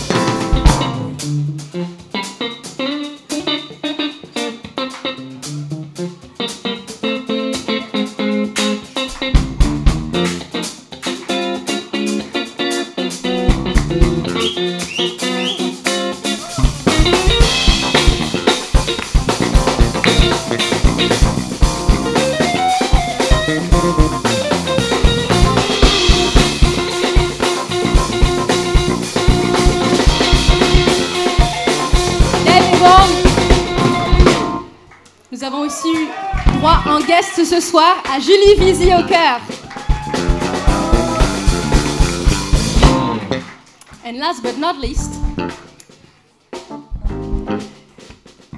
Nous avons aussi eu droit en guest ce soir à Julie Vizy au cœur. And last but not least,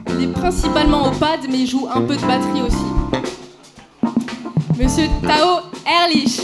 il est principalement au pad, mais il joue un peu de batterie aussi. Monsieur Tao Erlich.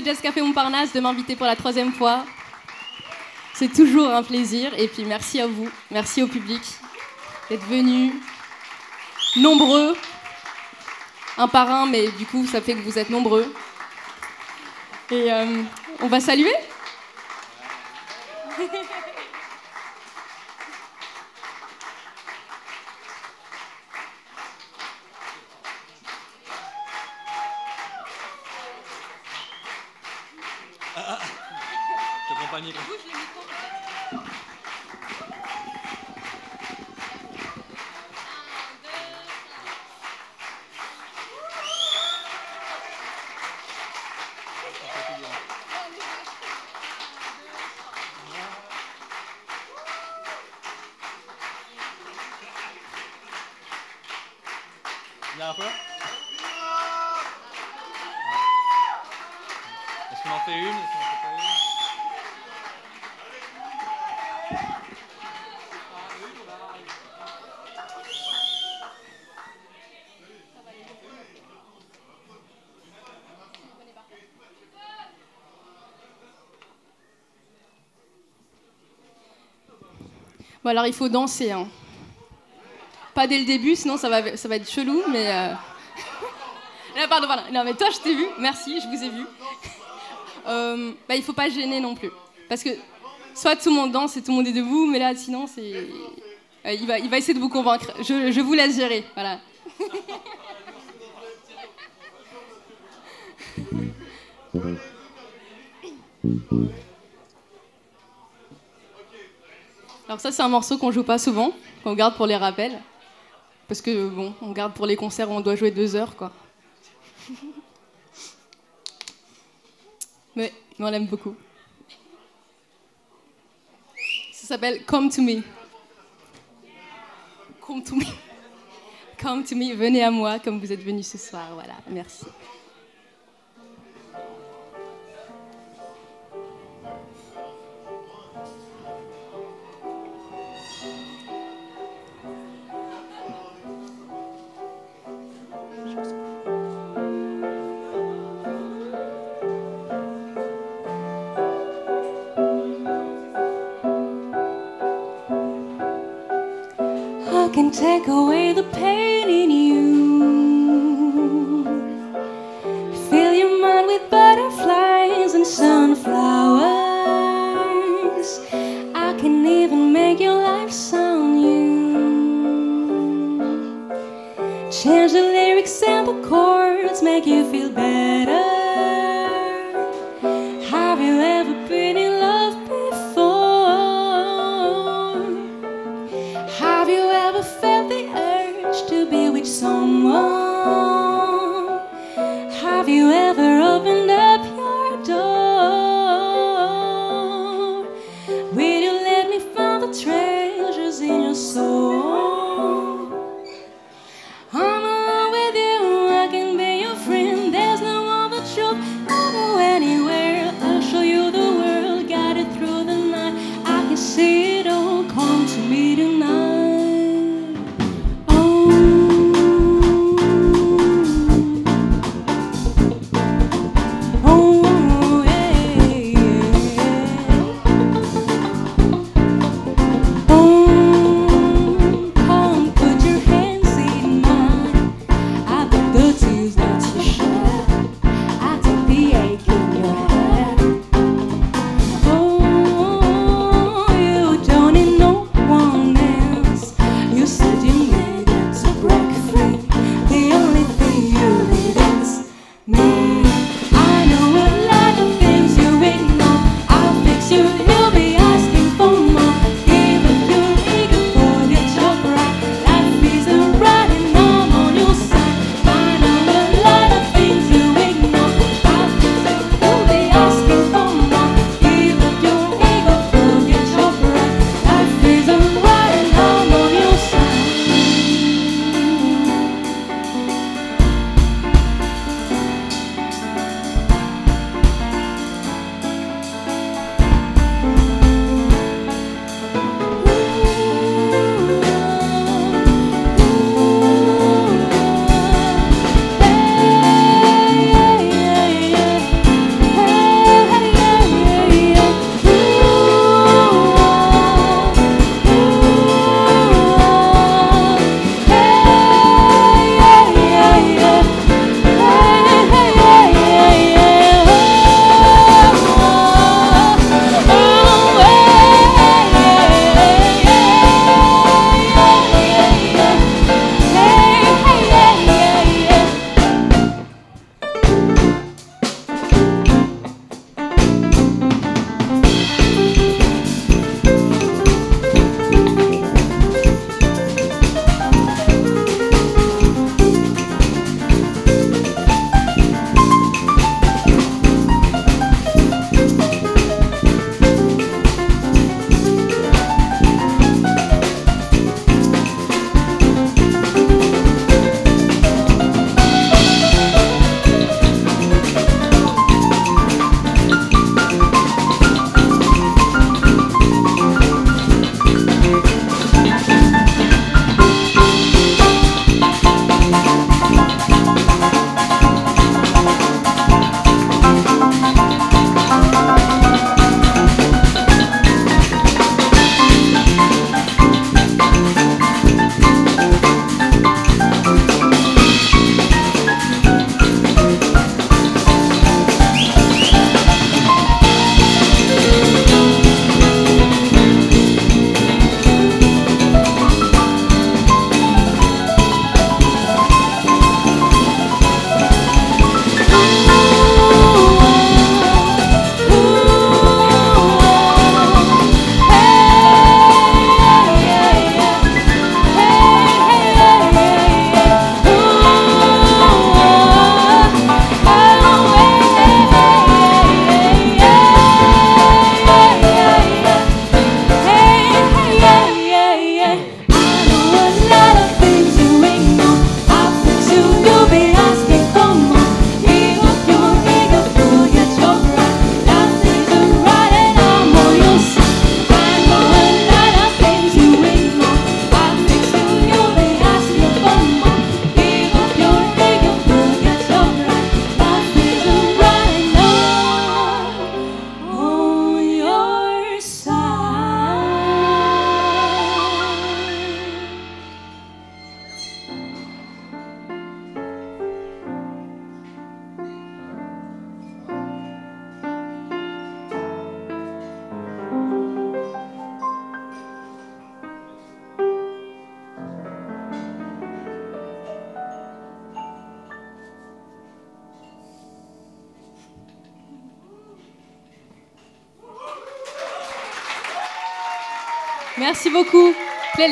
Au Jazz Café Montparnasse de m'inviter pour la troisième fois. C'est toujours un plaisir. Et puis merci à vous, merci au public d'être venus nombreux, un par un, mais du coup ça fait que vous êtes nombreux. Et euh, on va saluer Bon alors il faut danser. Hein. Pas dès le début, sinon ça va, ça va être chelou, mais... euh, *laughs* Là, pardon, pardon. Non mais toi je t'ai vu, merci, je vous ai vu. *laughs* Euh, bah, il faut pas gêner non plus. Parce que soit tout le monde danse et tout le monde est debout, mais là sinon c'est... Euh, il, va, il va essayer de vous convaincre. Je, je vous laisse gérer, voilà. *laughs* Alors ça c'est un morceau qu'on joue pas souvent, qu'on garde pour les rappels. Parce que bon, on garde pour les concerts où on doit jouer deux heures quoi. Mais on l'aime beaucoup. Ça s'appelle Come to Me. Come to me. Come to me, venez à moi comme vous êtes venus ce soir. Voilà, merci.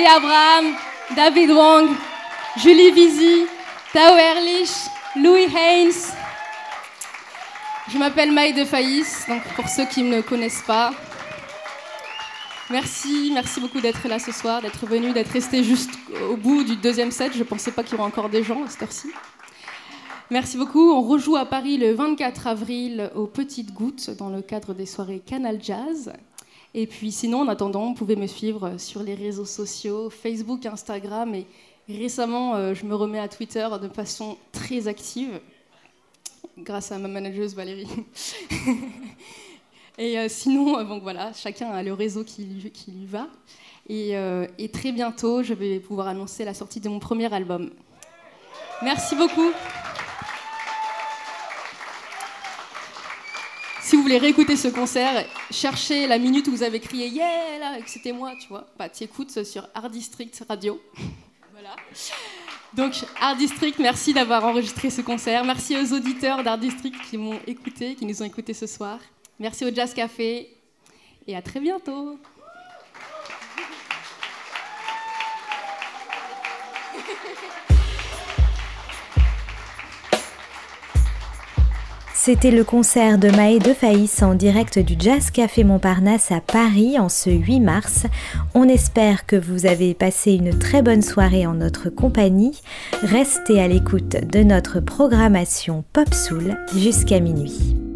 Abraham, David Wang, Julie Vizy, Tao Erlich, Louis Haynes. Je m'appelle Maï de Faïs, donc pour ceux qui ne me connaissent pas. Merci, merci beaucoup d'être là ce soir, d'être venu, d'être resté juste au bout du deuxième set. Je ne pensais pas qu'il y aurait encore des gens à cette heure-ci. Merci beaucoup. On rejoue à Paris le 24 avril aux Petites Gouttes dans le cadre des soirées Canal Jazz. Et puis sinon, en attendant, vous pouvez me suivre sur les réseaux sociaux, Facebook, Instagram. Et récemment, euh, je me remets à Twitter de façon très active, grâce à ma manageuse Valérie. *laughs* et euh, sinon, euh, donc voilà, chacun a le réseau qui lui, qui lui va. Euh, et très bientôt, je vais pouvoir annoncer la sortie de mon premier album. Merci beaucoup. Si vous voulez réécouter ce concert, cherchez la minute où vous avez crié Yeah là, et que c'était moi, tu vois. Bah, tu écoutes sur Art District Radio. *laughs* voilà. Donc, Art District, merci d'avoir enregistré ce concert. Merci aux auditeurs d'Art District qui m'ont écouté, qui nous ont écoutés ce soir. Merci au Jazz Café. Et à très bientôt. C'était le concert de Maë de Faïs en direct du Jazz Café Montparnasse à Paris en ce 8 mars. On espère que vous avez passé une très bonne soirée en notre compagnie. Restez à l'écoute de notre programmation Pop Soul jusqu'à minuit.